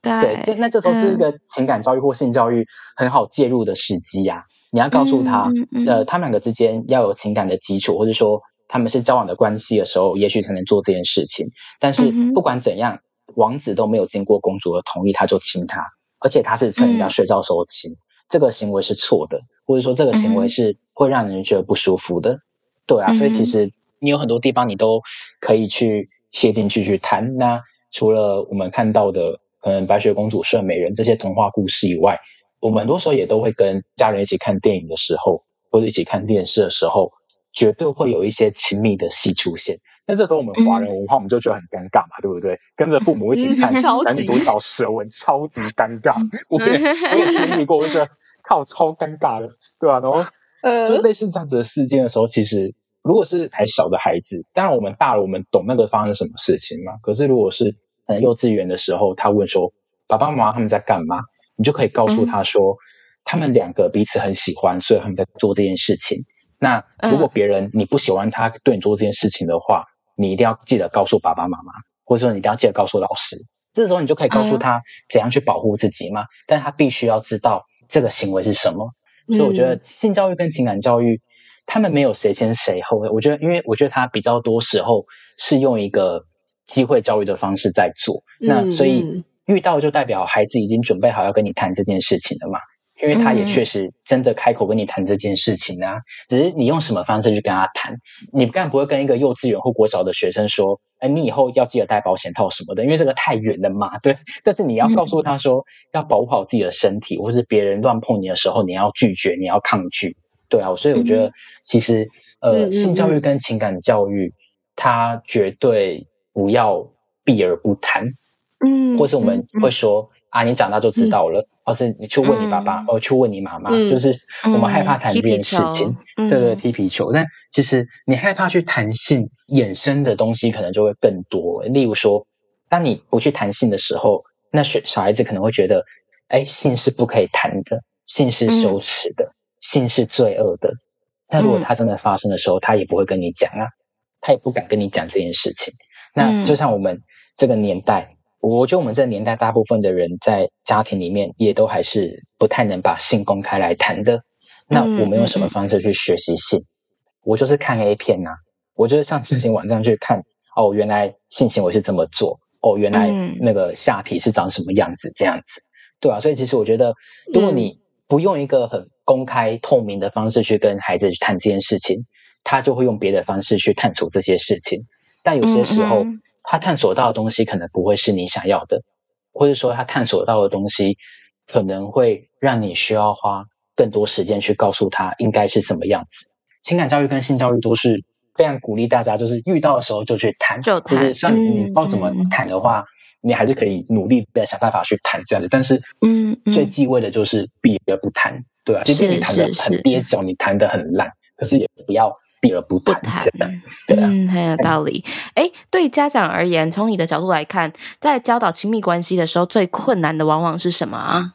对，这那这时候是一个情感教育或性教育很好介入的时机呀。你要告诉他，呃，他们两个之间要有情感的基础，或者说他们是交往的关系的时候，也许才能做这件事情。但是不管怎样，王子都没有经过公主的同意，他就亲她，而且他是趁人家睡觉时候亲，这个行为是错的，或者说这个行为是会让人觉得不舒服的。对啊，所以其实你有很多地方你都可以去切进去去谈。那除了我们看到的。可能，白雪公主、睡美人这些童话故事以外，我们很多时候也都会跟家人一起看电影的时候，或者一起看电视的时候，绝对会有一些亲密的戏出现。那这时候我们华人文化，我们就觉得很尴尬嘛，对不对？跟着父母一起看男女主角舌吻，超级尴尬。我也我也经历过，我觉得靠，超尴尬的，对吧？然后，呃，就类似这样子的事件的时候，其实如果是还小的孩子，当然我们大了，我们懂那个发生什么事情嘛。可是如果是嗯，幼稚园的时候，他问说：“爸爸妈妈他们在干嘛？”你就可以告诉他说：“他们两个彼此很喜欢，所以他们在做这件事情。”那如果别人你不喜欢他对你做这件事情的话，你一定要记得告诉爸爸妈妈，或者说你一定要记得告诉老师。这时候你就可以告诉他怎样去保护自己嘛。但他必须要知道这个行为是什么。所以我觉得性教育跟情感教育，他们没有谁先谁后。我觉得，因为我觉得他比较多时候是用一个。机会教育的方式在做，那所以遇到就代表孩子已经准备好要跟你谈这件事情了嘛？因为他也确实真的开口跟你谈这件事情啊，只是你用什么方式去跟他谈？你干不会跟一个幼稚园或国小的学生说：“哎，你以后要记得带保险套什么的。”因为这个太远了嘛。对，但是你要告诉他说，要保护好自己的身体，或是别人乱碰你的时候，你要拒绝，你要抗拒。对啊，所以我觉得其实呃，性教育跟情感教育，它绝对。不要避而不谈，嗯，或是我们会说啊，你长大就知道了，或是你去问你爸爸，哦去问你妈妈，就是我们害怕谈这件事情，对对，踢皮球。但其实你害怕去谈性衍生的东西，可能就会更多。例如说，当你不去谈性的时候，那小小孩子可能会觉得，哎，性是不可以谈的，性是羞耻的，性是罪恶的。那如果他真的发生的时候，他也不会跟你讲啊，他也不敢跟你讲这件事情。那就像我们这个年代，我觉得我们这个年代大部分的人在家庭里面也都还是不太能把性公开来谈的。那我们用什么方式去学习性？我就是看 A 片呐，我就是上色情网站去看哦，原来性行为是这么做哦，原来那个下体是长什么样子这样子，对啊，所以其实我觉得，如果你不用一个很公开透明的方式去跟孩子去谈这件事情，他就会用别的方式去探索这些事情。但有些时候，他探索到的东西可能不会是你想要的，或者说他探索到的东西可能会让你需要花更多时间去告诉他应该是什么样子。情感教育跟性教育都是非常鼓励大家，就是遇到的时候就去谈，就是像你不知道怎么谈的话，你还是可以努力的想办法去谈这样子。但是，嗯，最忌讳的就是避而不谈，对啊？即便你谈的很蹩脚，你谈的很烂，可是也不要。避而不谈，嗯，很有道理。哎，对家长而言，从你的角度来看，在教导亲密关系的时候，最困难的往往是什么啊？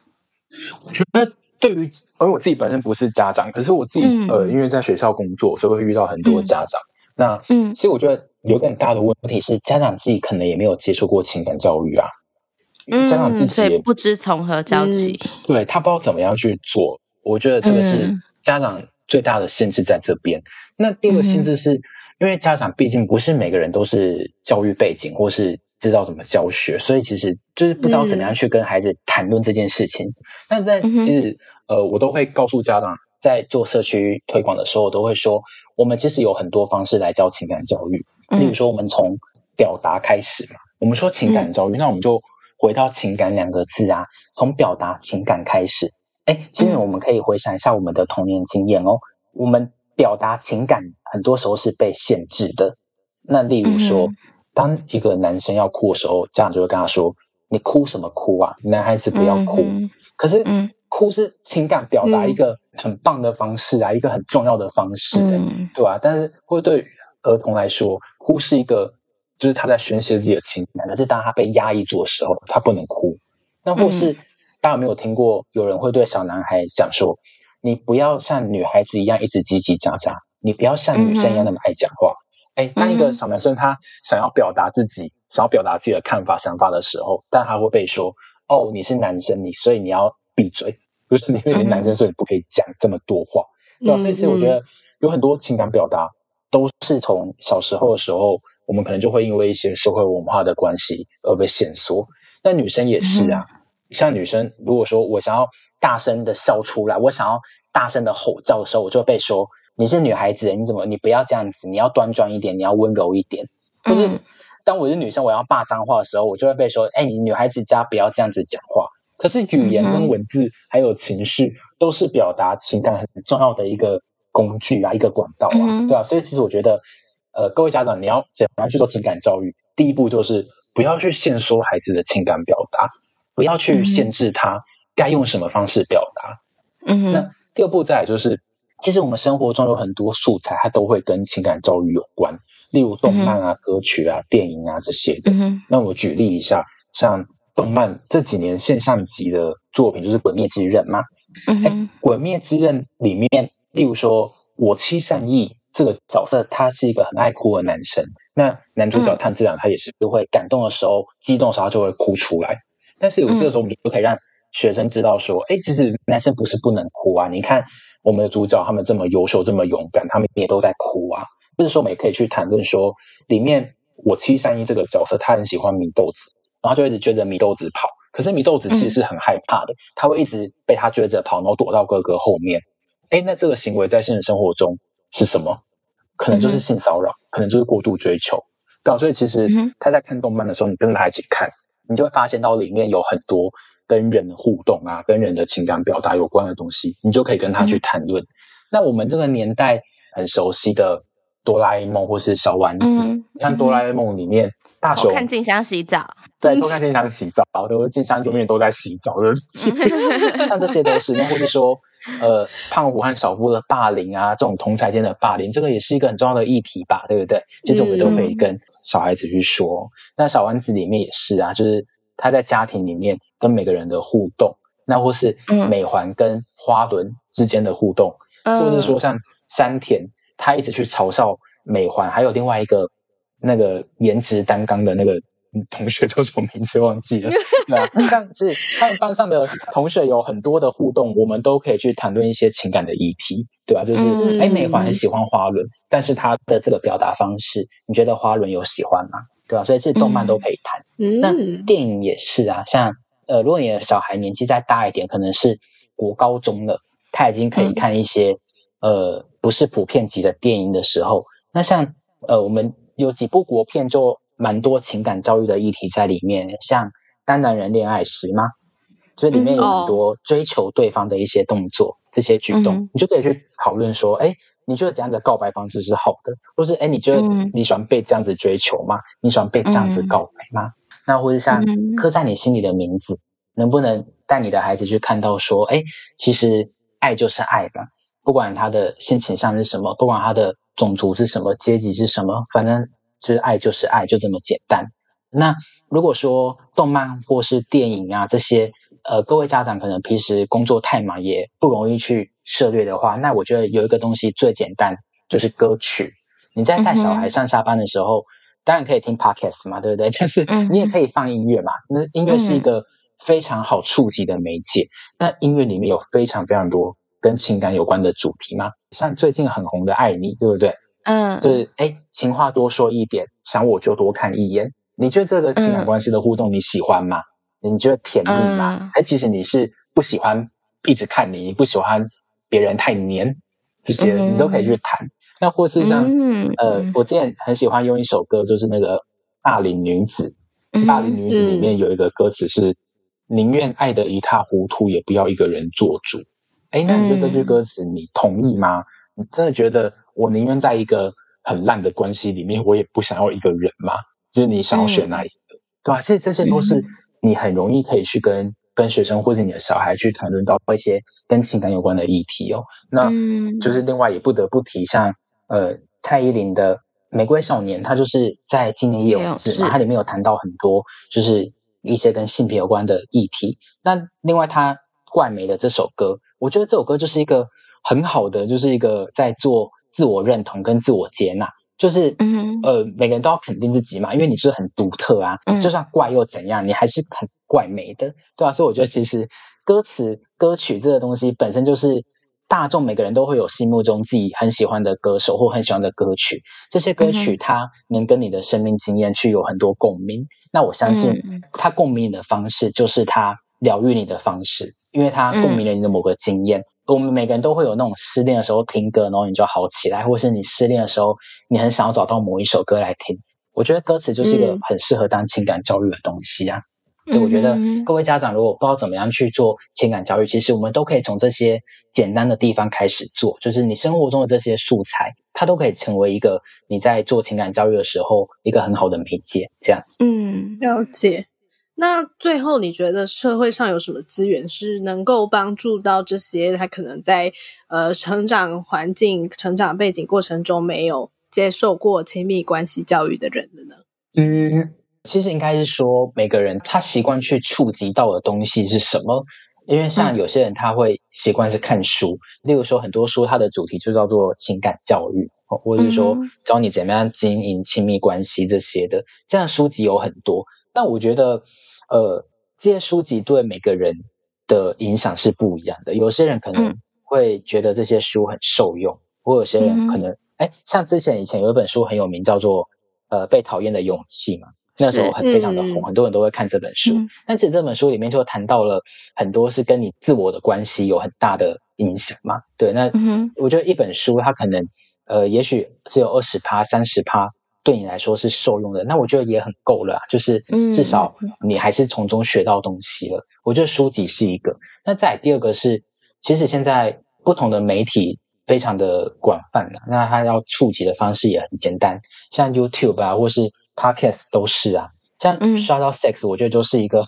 我觉得，对于而我自己本身不是家长，可是我自己呃，因为在学校工作，所以会遇到很多家长。那嗯，其实我觉得有个很大的问题是，家长自己可能也没有接受过情感教育啊。嗯，家长自己也不知从何教起，对他不知道怎么样去做。我觉得这个是家长。最大的限制在这边。那第二个限制是，因为家长毕竟不是每个人都是教育背景，或是知道怎么教学，所以其实就是不知道怎么样去跟孩子谈论这件事情。那在其实，呃，我都会告诉家长，在做社区推广的时候，我都会说，我们其实有很多方式来教情感教育。例如说，我们从表达开始嘛，我们说情感教育，那我们就回到情感两个字啊，从表达情感开始。哎，其实我们可以回想一下我们的童年经验哦。我们表达情感很多时候是被限制的。那例如说，当一个男生要哭的时候，家长就会跟他说：“你哭什么哭啊？男孩子不要哭。”可是，哭是情感表达一个很棒的方式啊，一个很重要的方式，对吧？但是会对儿童来说，哭是一个就是他在宣泄自己的情感，可是当他被压抑住的时候，他不能哭。那或是大家有没有听过有人会对小男孩讲说：“你不要像女孩子一样一直叽叽喳喳，你不要像女生一样那么爱讲话。”哎，当一个小男生他想要表达自己、想要表达自己的看法、想法的时候，但他会被说：“哦，你是男生，你所以你要。”闭嘴！[laughs] 就是因为你男生，所以你不可以讲这么多话。对，所以其实我觉得有很多情感表达都是从小时候的时候，我们可能就会因为一些社会文化的关系而被限缩。那女生也是啊，像女生，如果说我想要大声的笑出来，我想要大声的吼叫的时候，我就被说你是女孩子，你怎么你不要这样子，你要端庄一点，你要温柔一点。或者当我是女生，我要骂脏话的时候，我就会被说，哎，你女孩子家不要这样子讲话。可是语言跟文字还有情绪都是表达情感很重要的一个工具啊，一个管道啊，对啊。所以其实我觉得，呃，各位家长，你要怎样去做情感教育？第一步就是不要去限缩孩子的情感表达，不要去限制他该用什么方式表达。嗯，那第二步再来就是，其实我们生活中有很多素材，它都会跟情感教育有关，例如动漫啊、歌曲啊、电影啊这些的。那我举例一下，像。动漫这几年现象级的作品就是《鬼灭之刃》嘛。哎，《鬼灭之刃》里面，例如说我妻善意这个角色，他是一个很爱哭的男生。那男主角炭治郎他也是就会感动的时候、激动的时候就会哭出来。但是我这个时候我们就可以让学生知道说，哎，其实男生不是不能哭啊。你看我们的主角他们这么优秀、这么勇敢，他们也都在哭啊。或者说我们也可以去谈论说，里面我七三一这个角色，他很喜欢米豆子。然后就一直追着米豆子跑，可是米豆子其实是很害怕的，他会一直被他追着跑，然后躲到哥哥后面。哎，那这个行为在现实生活中是什么？可能就是性骚扰，可能就是过度追求。对，所以其实他在看动漫的时候，你跟着他一起看，你就会发现到里面有很多跟人的互动啊，跟人的情感表达有关的东西，你就可以跟他去谈论。那我们这个年代很熟悉的哆啦 A 梦或是小丸子，你看哆啦 A 梦里面。大雄看静香洗澡，对，都看静香洗澡，然后静香永远都在洗澡的，[laughs] 像这些都是，那或者说，呃，胖虎和小夫的霸凌啊，这种同才间的霸凌，这个也是一个很重要的议题吧，对不对？其实我们都可以跟小孩子去说。那小丸子里面也是啊，就是他在家庭里面跟每个人的互动，那或是美环跟花轮之间的互动，或者说像山田，他一直去嘲笑美环，还有另外一个。那个颜值担纲的那个同学叫什么名字忘记了？[laughs] 对啊，但是他们班上的同学有很多的互动，我们都可以去谈论一些情感的议题，对吧？就是哎，美环很喜欢花轮，但是他的这个表达方式，你觉得花轮有喜欢吗？对吧？所以这动漫都可以谈。那电影也是啊，像呃，如果你的小孩年纪再大一点，可能是国高中了，他已经可以看一些呃不是普遍级的电影的时候，那像呃我们。有几部国片就蛮多情感教育的议题在里面，像《单男人恋爱时》吗？所以里面有很多追求对方的一些动作、这些举动，你就可以去讨论说：哎，你觉得怎样的告白方式是好的？或是哎，你觉得你喜欢被这样子追求吗？你喜欢被这样子告白吗？那或者像刻在你心里的名字，能不能带你的孩子去看到说：哎，其实爱就是爱吧，不管他的性倾向是什么，不管他的。种族是什么？阶级是什么？反正就是爱，就是爱，就这么简单。那如果说动漫或是电影啊这些，呃，各位家长可能平时工作太忙，也不容易去涉猎的话，那我觉得有一个东西最简单，就是歌曲。你在带小孩上下班的时候，当然可以听 podcast 嘛，对不对？[laughs] 但是你也可以放音乐嘛。那音乐是一个非常好触及的媒介。那音乐里面有非常非常多。跟情感有关的主题吗？像最近很红的《爱你》，对不对？嗯，就是哎，情话多说一点，想我就多看一眼。你觉得这个情感关系的互动你喜欢吗？你觉得甜蜜吗？还其实你是不喜欢一直看你，你不喜欢别人太黏，这些你都可以去谈。那或是像呃，我之前很喜欢用一首歌，就是那个《大龄女子》。《大龄女子》里面有一个歌词是：宁愿爱得一塌糊涂，也不要一个人做主。哎，那你觉得这句歌词你同意吗？你真的觉得我宁愿在一个很烂的关系里面，我也不想要一个人嘛？就是你想要选哪一个，对吧？其实这些都是你很容易可以去跟跟学生或者你的小孩去谈论到一些跟情感有关的议题哦。那就是另外也不得不提，像呃蔡依林的《玫瑰少年》，他就是在今年也有志，它里面有谈到很多就是一些跟性别有关的议题。那另外他怪美的这首歌，我觉得这首歌就是一个很好的，就是一个在做自我认同跟自我接纳。就是，呃，每个人都要肯定自己嘛，因为你是很独特啊，就算怪又怎样，你还是很怪美的，对啊？所以我觉得其实歌词、歌曲这个东西本身就是大众每个人都会有心目中自己很喜欢的歌手或很喜欢的歌曲，这些歌曲它能跟你的生命经验去有很多共鸣。那我相信，它共鸣你的方式就是它疗愈你的方式，因为它共鸣了你的某个经验。我们每个人都会有那种失恋的时候听歌，然后你就好起来，或是你失恋的时候，你很想要找到某一首歌来听。我觉得歌词就是一个很适合当情感教育的东西啊。对，我觉得各位家长如果不知道怎么样去做情感教育，其实我们都可以从这些简单的地方开始做，就是你生活中的这些素材，它都可以成为一个你在做情感教育的时候一个很好的媒介。这样子，嗯，了解。那最后，你觉得社会上有什么资源是能够帮助到这些他可能在呃成长环境、成长背景过程中没有接受过亲密关系教育的人的呢？嗯，其实应该是说每个人他习惯去触及到的东西是什么？因为像有些人他会习惯是看书，例如说很多书它的主题就叫做情感教育，或者是说教你怎么样经营亲密关系这些的，这样书籍有很多。但我觉得。呃，这些书籍对每个人的影响是不一样的。有些人可能会觉得这些书很受用，或有些人可能，哎，像之前以前有一本书很有名，叫做《呃被讨厌的勇气》嘛，那时候很非常的红，很多人都会看这本书。但其实这本书里面就谈到了很多是跟你自我的关系有很大的影响嘛。对，那我觉得一本书它可能，呃，也许只有二十趴、三十趴。对你来说是受用的，那我觉得也很够了，就是至少你还是从中学到东西了。我觉得书籍是一个，那再第二个是，其实现在不同的媒体非常的广泛了，那它要触及的方式也很简单，像 YouTube 啊，或是 Podcast 都是啊。像刷到 Sex，我觉得就是一个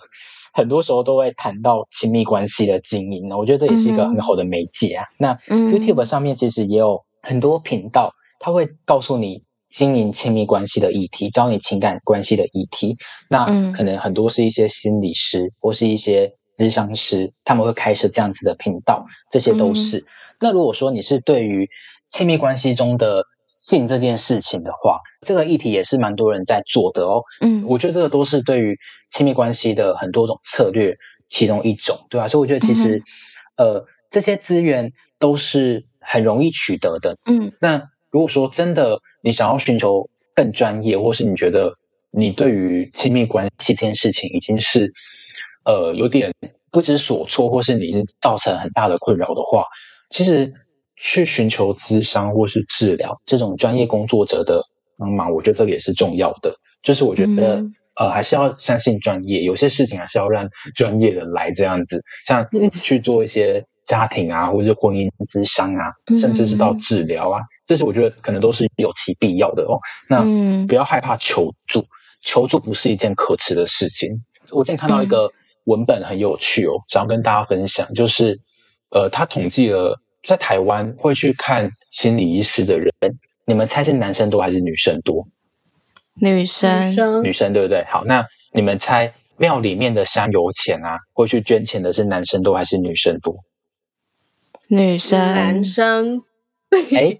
很多时候都会谈到亲密关系的经营呢。我觉得这也是一个很好的媒介啊。那 YouTube 上面其实也有很多频道，它会告诉你。经营亲密关系的议题，教你情感关系的议题，那可能很多是一些心理师或是一些智商师，他们会开设这样子的频道，这些都是。那如果说你是对于亲密关系中的性这件事情的话，这个议题也是蛮多人在做的哦。嗯，我觉得这个都是对于亲密关系的很多种策略其中一种，对吧？所以我觉得其实，呃，这些资源都是很容易取得的。嗯，那。如果说真的你想要寻求更专业，或是你觉得你对于亲密关系这件事情已经是呃有点不知所措，或是你已经造成很大的困扰的话，其实去寻求咨商或是治疗这种专业工作者的帮忙，我觉得这个也是重要的。就是我觉得呃还是要相信专业，有些事情还是要让专业的来这样子，像去做一些家庭啊，或者是婚姻咨商啊，甚至是到治疗啊。这些我觉得可能都是有其必要的哦。那不要害怕求助，求助不是一件可耻的事情。我最近看到一个文本很有趣哦，想要跟大家分享，就是呃，他统计了在台湾会去看心理医师的人，你们猜是男生多还是女生多？女生，女生对不对？好，那你们猜庙里面的香油钱啊，会去捐钱的是男生多还是女生多？女生，男生。哎，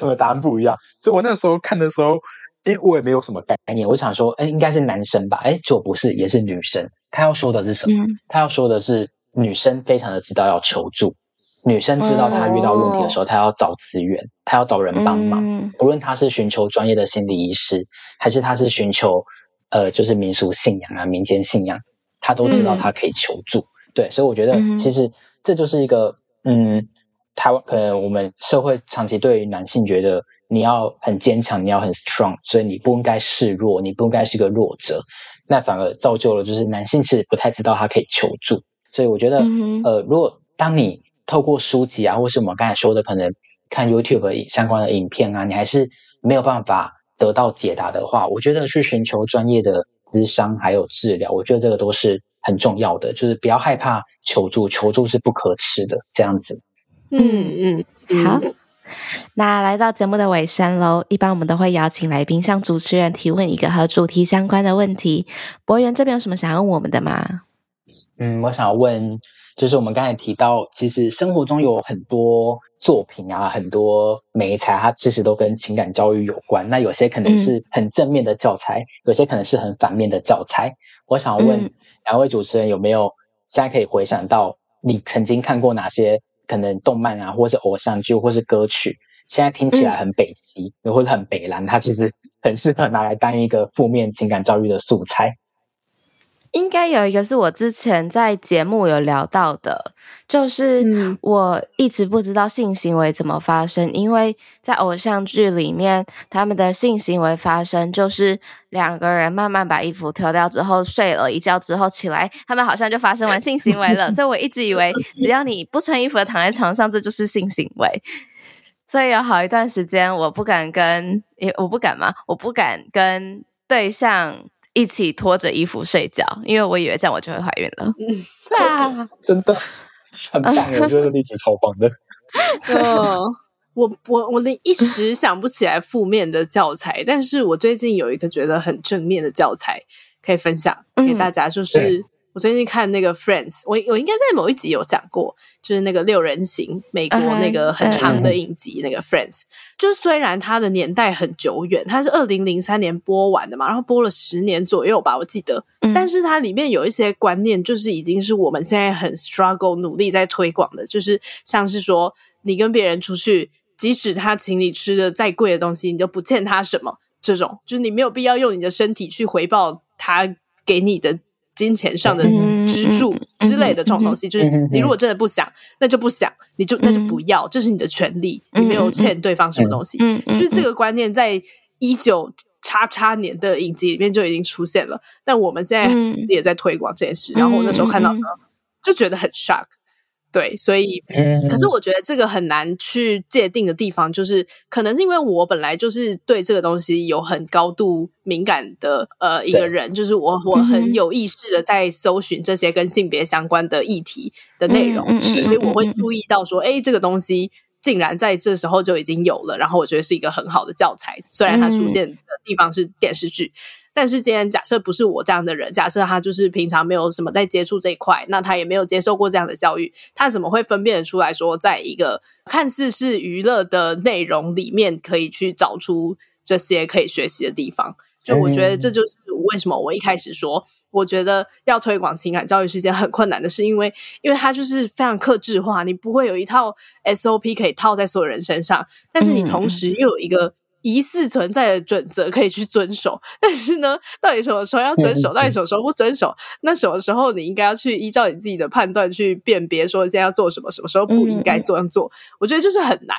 我 [laughs] 的答案不一样，所以我那时候看的时候，哎，我也没有什么概念。我想说，哎，应该是男生吧？哎，就不是，也是女生。他要说的是什么？他要说的是，女生非常的知道要求助，女生知道她遇到问题的时候，她要找资源，她要找人帮忙。无论她是寻求专业的心理医师，还是她是寻求呃，就是民俗信仰啊、民间信仰，她都知道她可以求助。对，所以我觉得其实这就是一个嗯。台湾可能我们社会长期对于男性觉得你要很坚强，你要很 strong，所以你不应该示弱，你不应该是个弱者，那反而造就了就是男性其实不太知道他可以求助。所以我觉得，呃，如果当你透过书籍啊，或是我们刚才说的可能看 YouTube 相关的影片啊，你还是没有办法得到解答的话，我觉得去寻求专业的咨商还有治疗，我觉得这个都是很重要的，就是不要害怕求助，求助是不可耻的，这样子。嗯嗯，好。那来到节目的尾声喽，一般我们都会邀请来宾向主持人提问一个和主题相关的问题。博源这边有什么想问我们的吗？嗯，我想问，就是我们刚才提到，其实生活中有很多作品啊，很多美材，它其实都跟情感教育有关。那有些可能是很正面的教材，有些可能是很反面的教材。我想问两位主持人，有没有现在可以回想到你曾经看过哪些？可能动漫啊，或是偶像剧，或是歌曲，现在听起来很北极，或者很北蓝，它其实很适合拿来当一个负面情感教育的素材。应该有一个是我之前在节目有聊到的，就是我一直不知道性行为怎么发生，因为在偶像剧里面，他们的性行为发生就是两个人慢慢把衣服脱掉之后，睡了一觉之后起来，他们好像就发生完性行为了。[laughs] 所以我一直以为只要你不穿衣服的躺在床上，这就是性行为。所以有好一段时间，我不敢跟，也我不敢嘛？我不敢跟对象。一起脱着衣服睡觉，因为我以为这样我就会怀孕了。啊，[laughs] 真的很棒，我觉得例子超棒的。哦，[laughs] 我我我的一时想不起来负面的教材，但是我最近有一个觉得很正面的教材可以分享给大家，就是。我最近看那个《Friends》，我我应该在某一集有讲过，就是那个六人行美国那个很长的影集，那个《Friends》。就是虽然它的年代很久远，它是二零零三年播完的嘛，然后播了十年左右吧，我记得。但是它里面有一些观念，就是已经是我们现在很 struggle 努力在推广的，就是像是说，你跟别人出去，即使他请你吃的再贵的东西，你就不欠他什么，这种就是你没有必要用你的身体去回报他给你的。金钱上的支柱之类的这种东西，就是你如果真的不想，那就不想，你就那就不要，这是你的权利，你没有欠对方什么东西。就是这个观念在一九叉叉年的影集里面就已经出现了，但我们现在也在推广这件事。然后我那时候看到就觉得很 shock。对，所以，可是我觉得这个很难去界定的地方，就是可能是因为我本来就是对这个东西有很高度敏感的呃一个人，就是我我很有意识的在搜寻这些跟性别相关的议题的内容，所以我会注意到说，哎，这个东西竟然在这时候就已经有了，然后我觉得是一个很好的教材，虽然它出现的地方是电视剧。但是今天假设不是我这样的人，假设他就是平常没有什么在接触这一块，那他也没有接受过这样的教育，他怎么会分辨得出来说，在一个看似是娱乐的内容里面，可以去找出这些可以学习的地方？就我觉得这就是为什么我一开始说，我觉得要推广情感教育是件很困难的事，因为因为它就是非常克制化，你不会有一套 SOP 可以套在所有人身上，但是你同时又有一个。疑似存在的准则可以去遵守，但是呢，到底什么时候要遵守，到底什么时候不遵守？那什么时候你应该要去依照你自己的判断去辨别，说现在要做什么，什么时候不应该这样做？我觉得就是很难，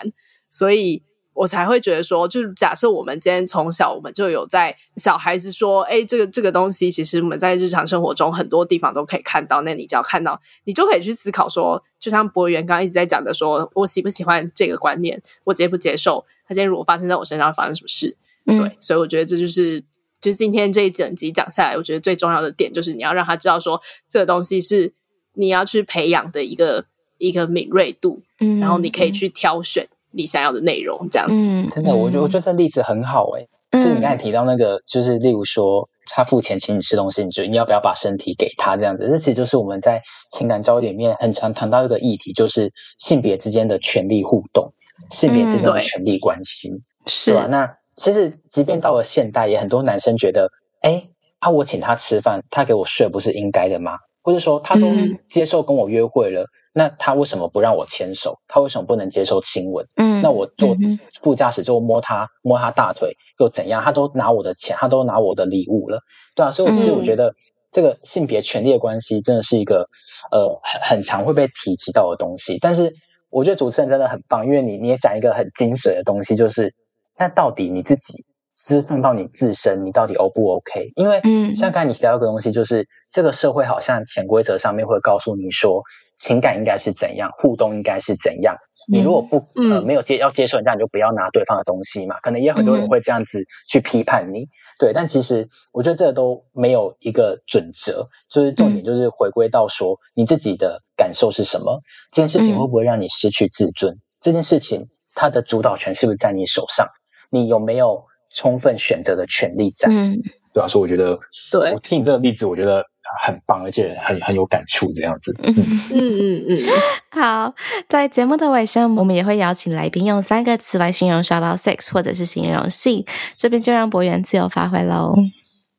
所以我才会觉得说，就是假设我们今天从小我们就有在小孩子说，哎，这个这个东西，其实我们在日常生活中很多地方都可以看到，那你只要看到，你就可以去思考说，就像博源刚刚一直在讲的，说我喜不喜欢这个观念，我接不接受。他今天如果发生在我身上，会发生什么事？对，所以我觉得这就是，就是今天这一整集讲下来，我觉得最重要的点就是你要让他知道，说这个东西是你要去培养的一个一个敏锐度，嗯，然后你可以去挑选你想要的内容，这样子。真的，我觉得我觉得这例子很好诶。就是你刚才提到那个，就是例如说他付钱请你吃东西，你就你要不要把身体给他这样子？这其实就是我们在情感交流里面很常谈到一个议题，就是性别之间的权利互动。性别之间的权力关系是吧？那其实即便到了现代，也很多男生觉得，哎啊，我请他吃饭，他给我睡，不是应该的吗？或者说，他都接受跟我约会了，那他为什么不让我牵手？他为什么不能接受亲吻？嗯，那我坐副驾驶就摸他摸他大腿又怎样？他都拿我的钱，他都拿我的礼物了，对啊。所以其实我觉得这个性别权利的关系真的是一个呃很很常会被提及到的东西，但是。我觉得主持人真的很棒，因为你你也讲一个很精髓的东西，就是那到底你自己是放到你自身，你到底 O 不 OK？因为像刚才你提到一个东西，就是这个社会好像潜规则上面会告诉你说，情感应该是怎样，互动应该是怎样，你如果不呃没有接要接受人家，你就不要拿对方的东西嘛。可能也很多人会这样子去批判你，对。但其实我觉得这个都没有一个准则，就是重点就是回归到说你自己的感受是什么，这件事情会不会让你失去自尊？这件事情它的主导权是不是在你手上？你有没有充分选择的权利在？嗯，对啊，所以我觉得，对我听你这个例子，我觉得。很棒，而且很很有感触，这样子。嗯嗯嗯。好，在节目的尾声，我们也会邀请来宾用三个词来形容 shout out sex，或者是形容性。这边就让博源自由发挥喽。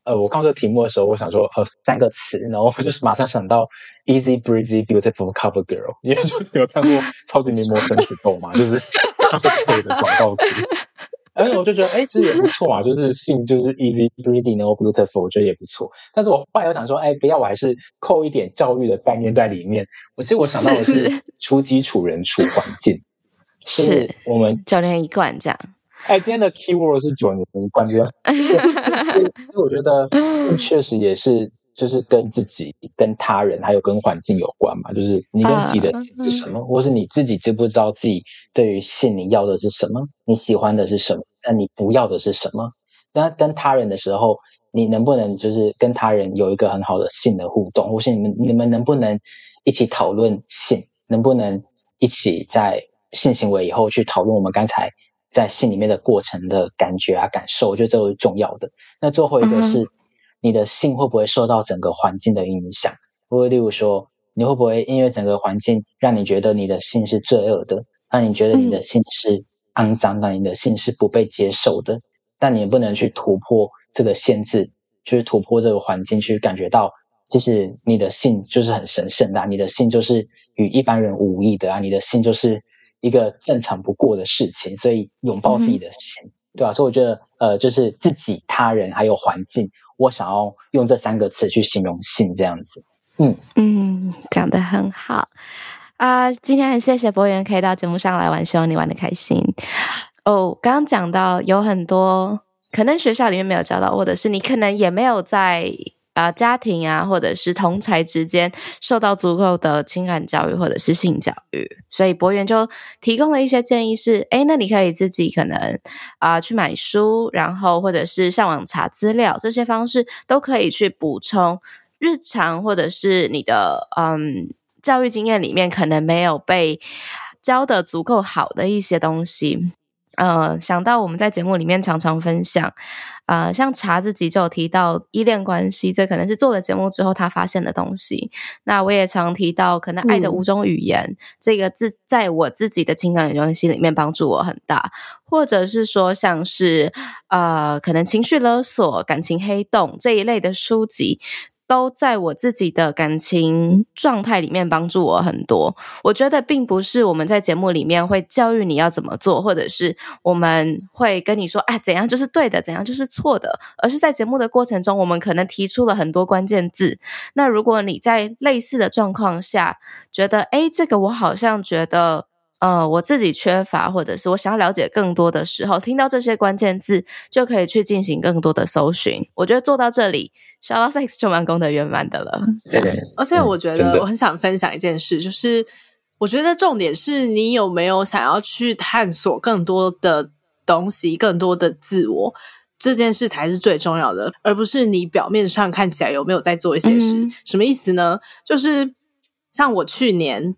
呃，我看这个题目的时候，我想说呃三个词，然后我就是马上想到 easy breezy beautiful cover girl，因为就是有看过超级名模生死斗嘛，就是对的广告词。而且我就觉得，哎，其实也不错啊，就是性就是 easy breezy no beautiful，我觉得也不错。但是我后来又想说，哎，不要，我还是扣一点教育的概念在里面。我其实我想到的是出基础人处环境，[laughs] 是我们教练一贯这样。哎，今天的 keyword 是九年一贯，对吧？[laughs] 我觉得确实也是。就是跟自己、跟他人还有跟环境有关嘛，就是你跟自己的是什么，或是你自己知不知道自己对于性你要的是什么，你喜欢的是什么，那你不要的是什么？那跟他人的时候，你能不能就是跟他人有一个很好的性的互动，或是你们你们能不能一起讨论性，能不能一起在性行为以后去讨论我们刚才在性里面的过程的感觉啊感受？我觉得这个是重要的。那最后一个是。你的性会不会受到整个环境的影响？或者例如说，你会不会因为整个环境让你觉得你的性是罪恶的？让你觉得你的性是肮脏的？你的性是不被接受的？但你也不能去突破这个限制，就是突破这个环境，去感觉到就是你的性就是很神圣的，你的性就是与一般人无异的啊，你的性就是一个正常不过的事情。所以拥抱自己的性，对吧？所以我觉得，呃，就是自己、他人还有环境。我想要用这三个词去形容性，这样子。嗯嗯，讲的很好啊！今天很谢谢博源可以到节目上来玩，希望你玩的开心。哦，刚刚讲到有很多可能学校里面没有教到，或者是你可能也没有在。啊，家庭啊，或者是同才之间受到足够的情感教育或者是性教育，所以博源就提供了一些建议，是哎，那你可以自己可能啊去买书，然后或者是上网查资料，这些方式都可以去补充日常或者是你的嗯教育经验里面可能没有被教的足够好的一些东西。呃，想到我们在节目里面常常分享。呃，像查自己就有提到依恋关系，这可能是做了节目之后他发现的东西。那我也常提到，可能爱的五种语言这个字，在我自己的情感关系里面帮助我很大，或者是说像是呃，可能情绪勒索、感情黑洞这一类的书籍。都在我自己的感情状态里面帮助我很多。我觉得并不是我们在节目里面会教育你要怎么做，或者是我们会跟你说，啊，怎样就是对的，怎样就是错的，而是在节目的过程中，我们可能提出了很多关键字。那如果你在类似的状况下，觉得，哎，这个我好像觉得。呃，我自己缺乏，或者是我想要了解更多的时候，听到这些关键字就可以去进行更多的搜寻。我觉得做到这里，Shallow [laughs] Sex 就蛮功德圆满的了。对，而且我觉得我很想分享一件事，就是我觉得重点是你有没有想要去探索更多的东西，更多的自我，这件事才是最重要的，而不是你表面上看起来有没有在做一些事。什么意思呢？就是像我去年。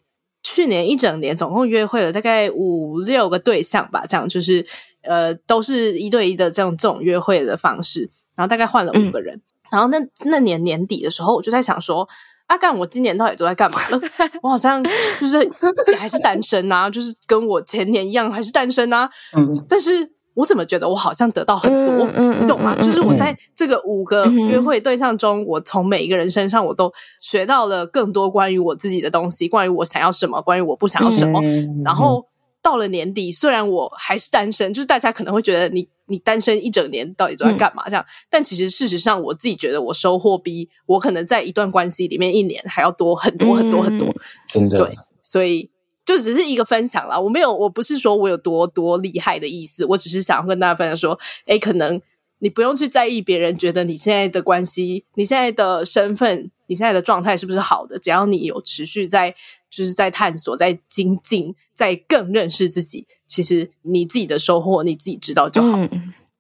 去年一整年总共约会了大概五六个对象吧，这样就是呃都是一对一的这样这种约会的方式，然后大概换了五个人。然后那那年年底的时候，我就在想说，阿干，我今年到底都在干嘛了？[laughs] 我好像就是还是单身啊，就是跟我前年一样还是单身啊。嗯，但是。我怎么觉得我好像得到很多，你懂吗？就是我在这个五个约会对象中，我从每一个人身上，我都学到了更多关于我自己的东西，关于我想要什么，关于我不想要什么。然后到了年底，虽然我还是单身，就是大家可能会觉得你你单身一整年到底都在干嘛？这样，但其实事实上，我自己觉得我收获比我可能在一段关系里面一年还要多很多很多很多，真的。对，所以。就只是一个分享啦，我没有，我不是说我有多多厉害的意思，我只是想要跟大家分享说，哎，可能你不用去在意别人觉得你现在的关系、你现在的身份、你现在的状态是不是好的。只要你有持续在，就是在探索、在精进、在更认识自己，其实你自己的收获你自己知道就好。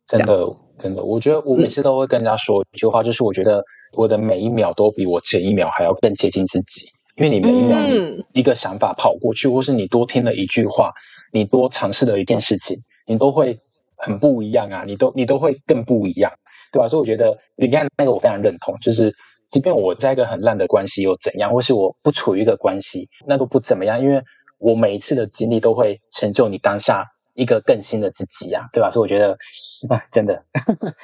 真的，真的，我觉得我每次都会跟人家说一句话，就是我觉得我的每一秒都比我前一秒还要更接近自己，因为你每一秒一个想法跑过去，或是你多听了一句话，你多尝试了一件事情，你都会很不一样啊！你都你都会更不一样，对吧？所以我觉得你看那个我非常认同，就是即便我在一个很烂的关系又怎样，或是我不处于一个关系，那都不怎么样，因为我每一次的经历都会成就你当下。一个更新的自己呀，对吧？所以我觉得，真的，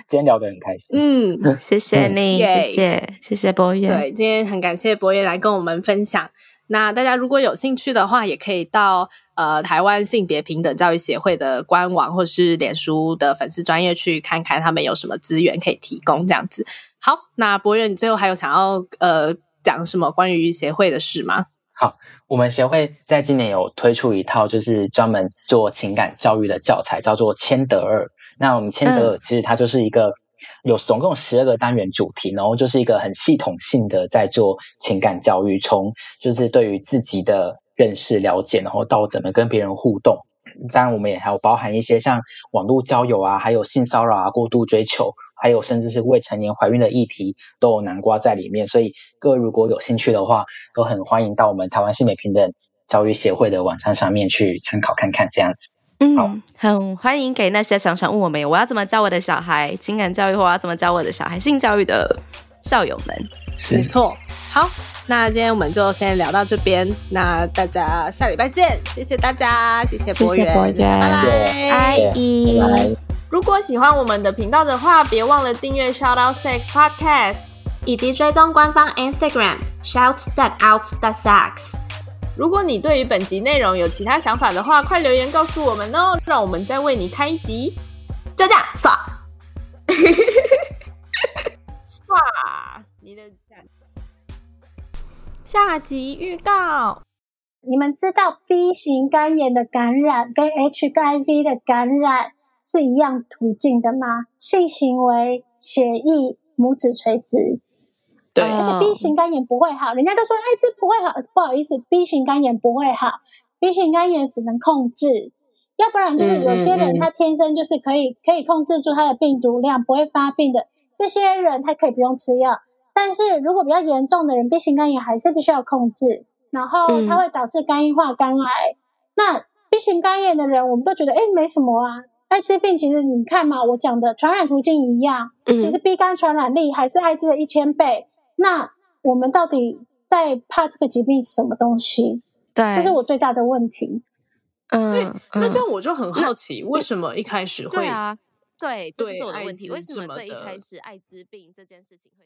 今天聊得很开心。嗯，谢谢你，谢谢，谢谢博远。对，今天很感谢博远来跟我们分享。那大家如果有兴趣的话，也可以到呃台湾性别平等教育协会的官网，或是脸书的粉丝专业去看看，他们有什么资源可以提供。这样子，好，那博远，你最后还有想要呃讲什么关于协会的事吗？好，我们协会在今年有推出一套，就是专门做情感教育的教材，叫做千德尔。那我们千德尔其实它就是一个有总共十二个单元主题，然后就是一个很系统性的在做情感教育，从就是对于自己的认识了解，然后到怎么跟别人互动。当然，我们也还有包含一些像网络交友啊，还有性骚扰啊、过度追求，还有甚至是未成年怀孕的议题，都有南瓜在里面。所以各位如果有兴趣的话，都很欢迎到我们台湾性美平等教育协会的网站上面去参考看看。这样子，嗯，很欢迎给那些常常问我们我要怎么教我的小孩情感教育，或我要怎么教我的小孩性教育的校友们。没错，好。那今天我们就先聊到这边，那大家下礼拜见，谢谢大家，谢谢博源，拜拜，阿姨。如果喜欢我们的频道的话，别忘了订阅 Shout Out Sex Podcast，以及追踪官方 Instagram Shout That Out That Sex。如果你对于本集内容有其他想法的话，快留言告诉我们哦，让我们再为你开一集。就这样，刷，[laughs] 刷，你的。下集预告：你们知道 B 型肝炎的感染跟 HIV 的感染是一样途径的吗？性行为、血液、拇指垂直。对，而且 B 型肝炎不会好，人家都说艾滋不会好，不好意思，B 型肝炎不会好，B 型肝炎只能控制，要不然就是有些人他天生就是可以可以控制住他的病毒量，不会发病的，这些人他可以不用吃药。但是如果比较严重的人，B 型肝炎还是必须要控制，然后它会导致肝硬化、肝癌。那 B 型肝炎的人，我们都觉得哎没什么啊。艾滋病其实你看嘛，我讲的传染途径一样，其实 B 肝传染力还是艾滋的一千倍。那我们到底在怕这个疾病是什么东西？对，这是我最大的问题。嗯，那这样我就很好奇，为什么一开始会啊？对，这是我的问题。为什么这一开始艾滋病这件事情会？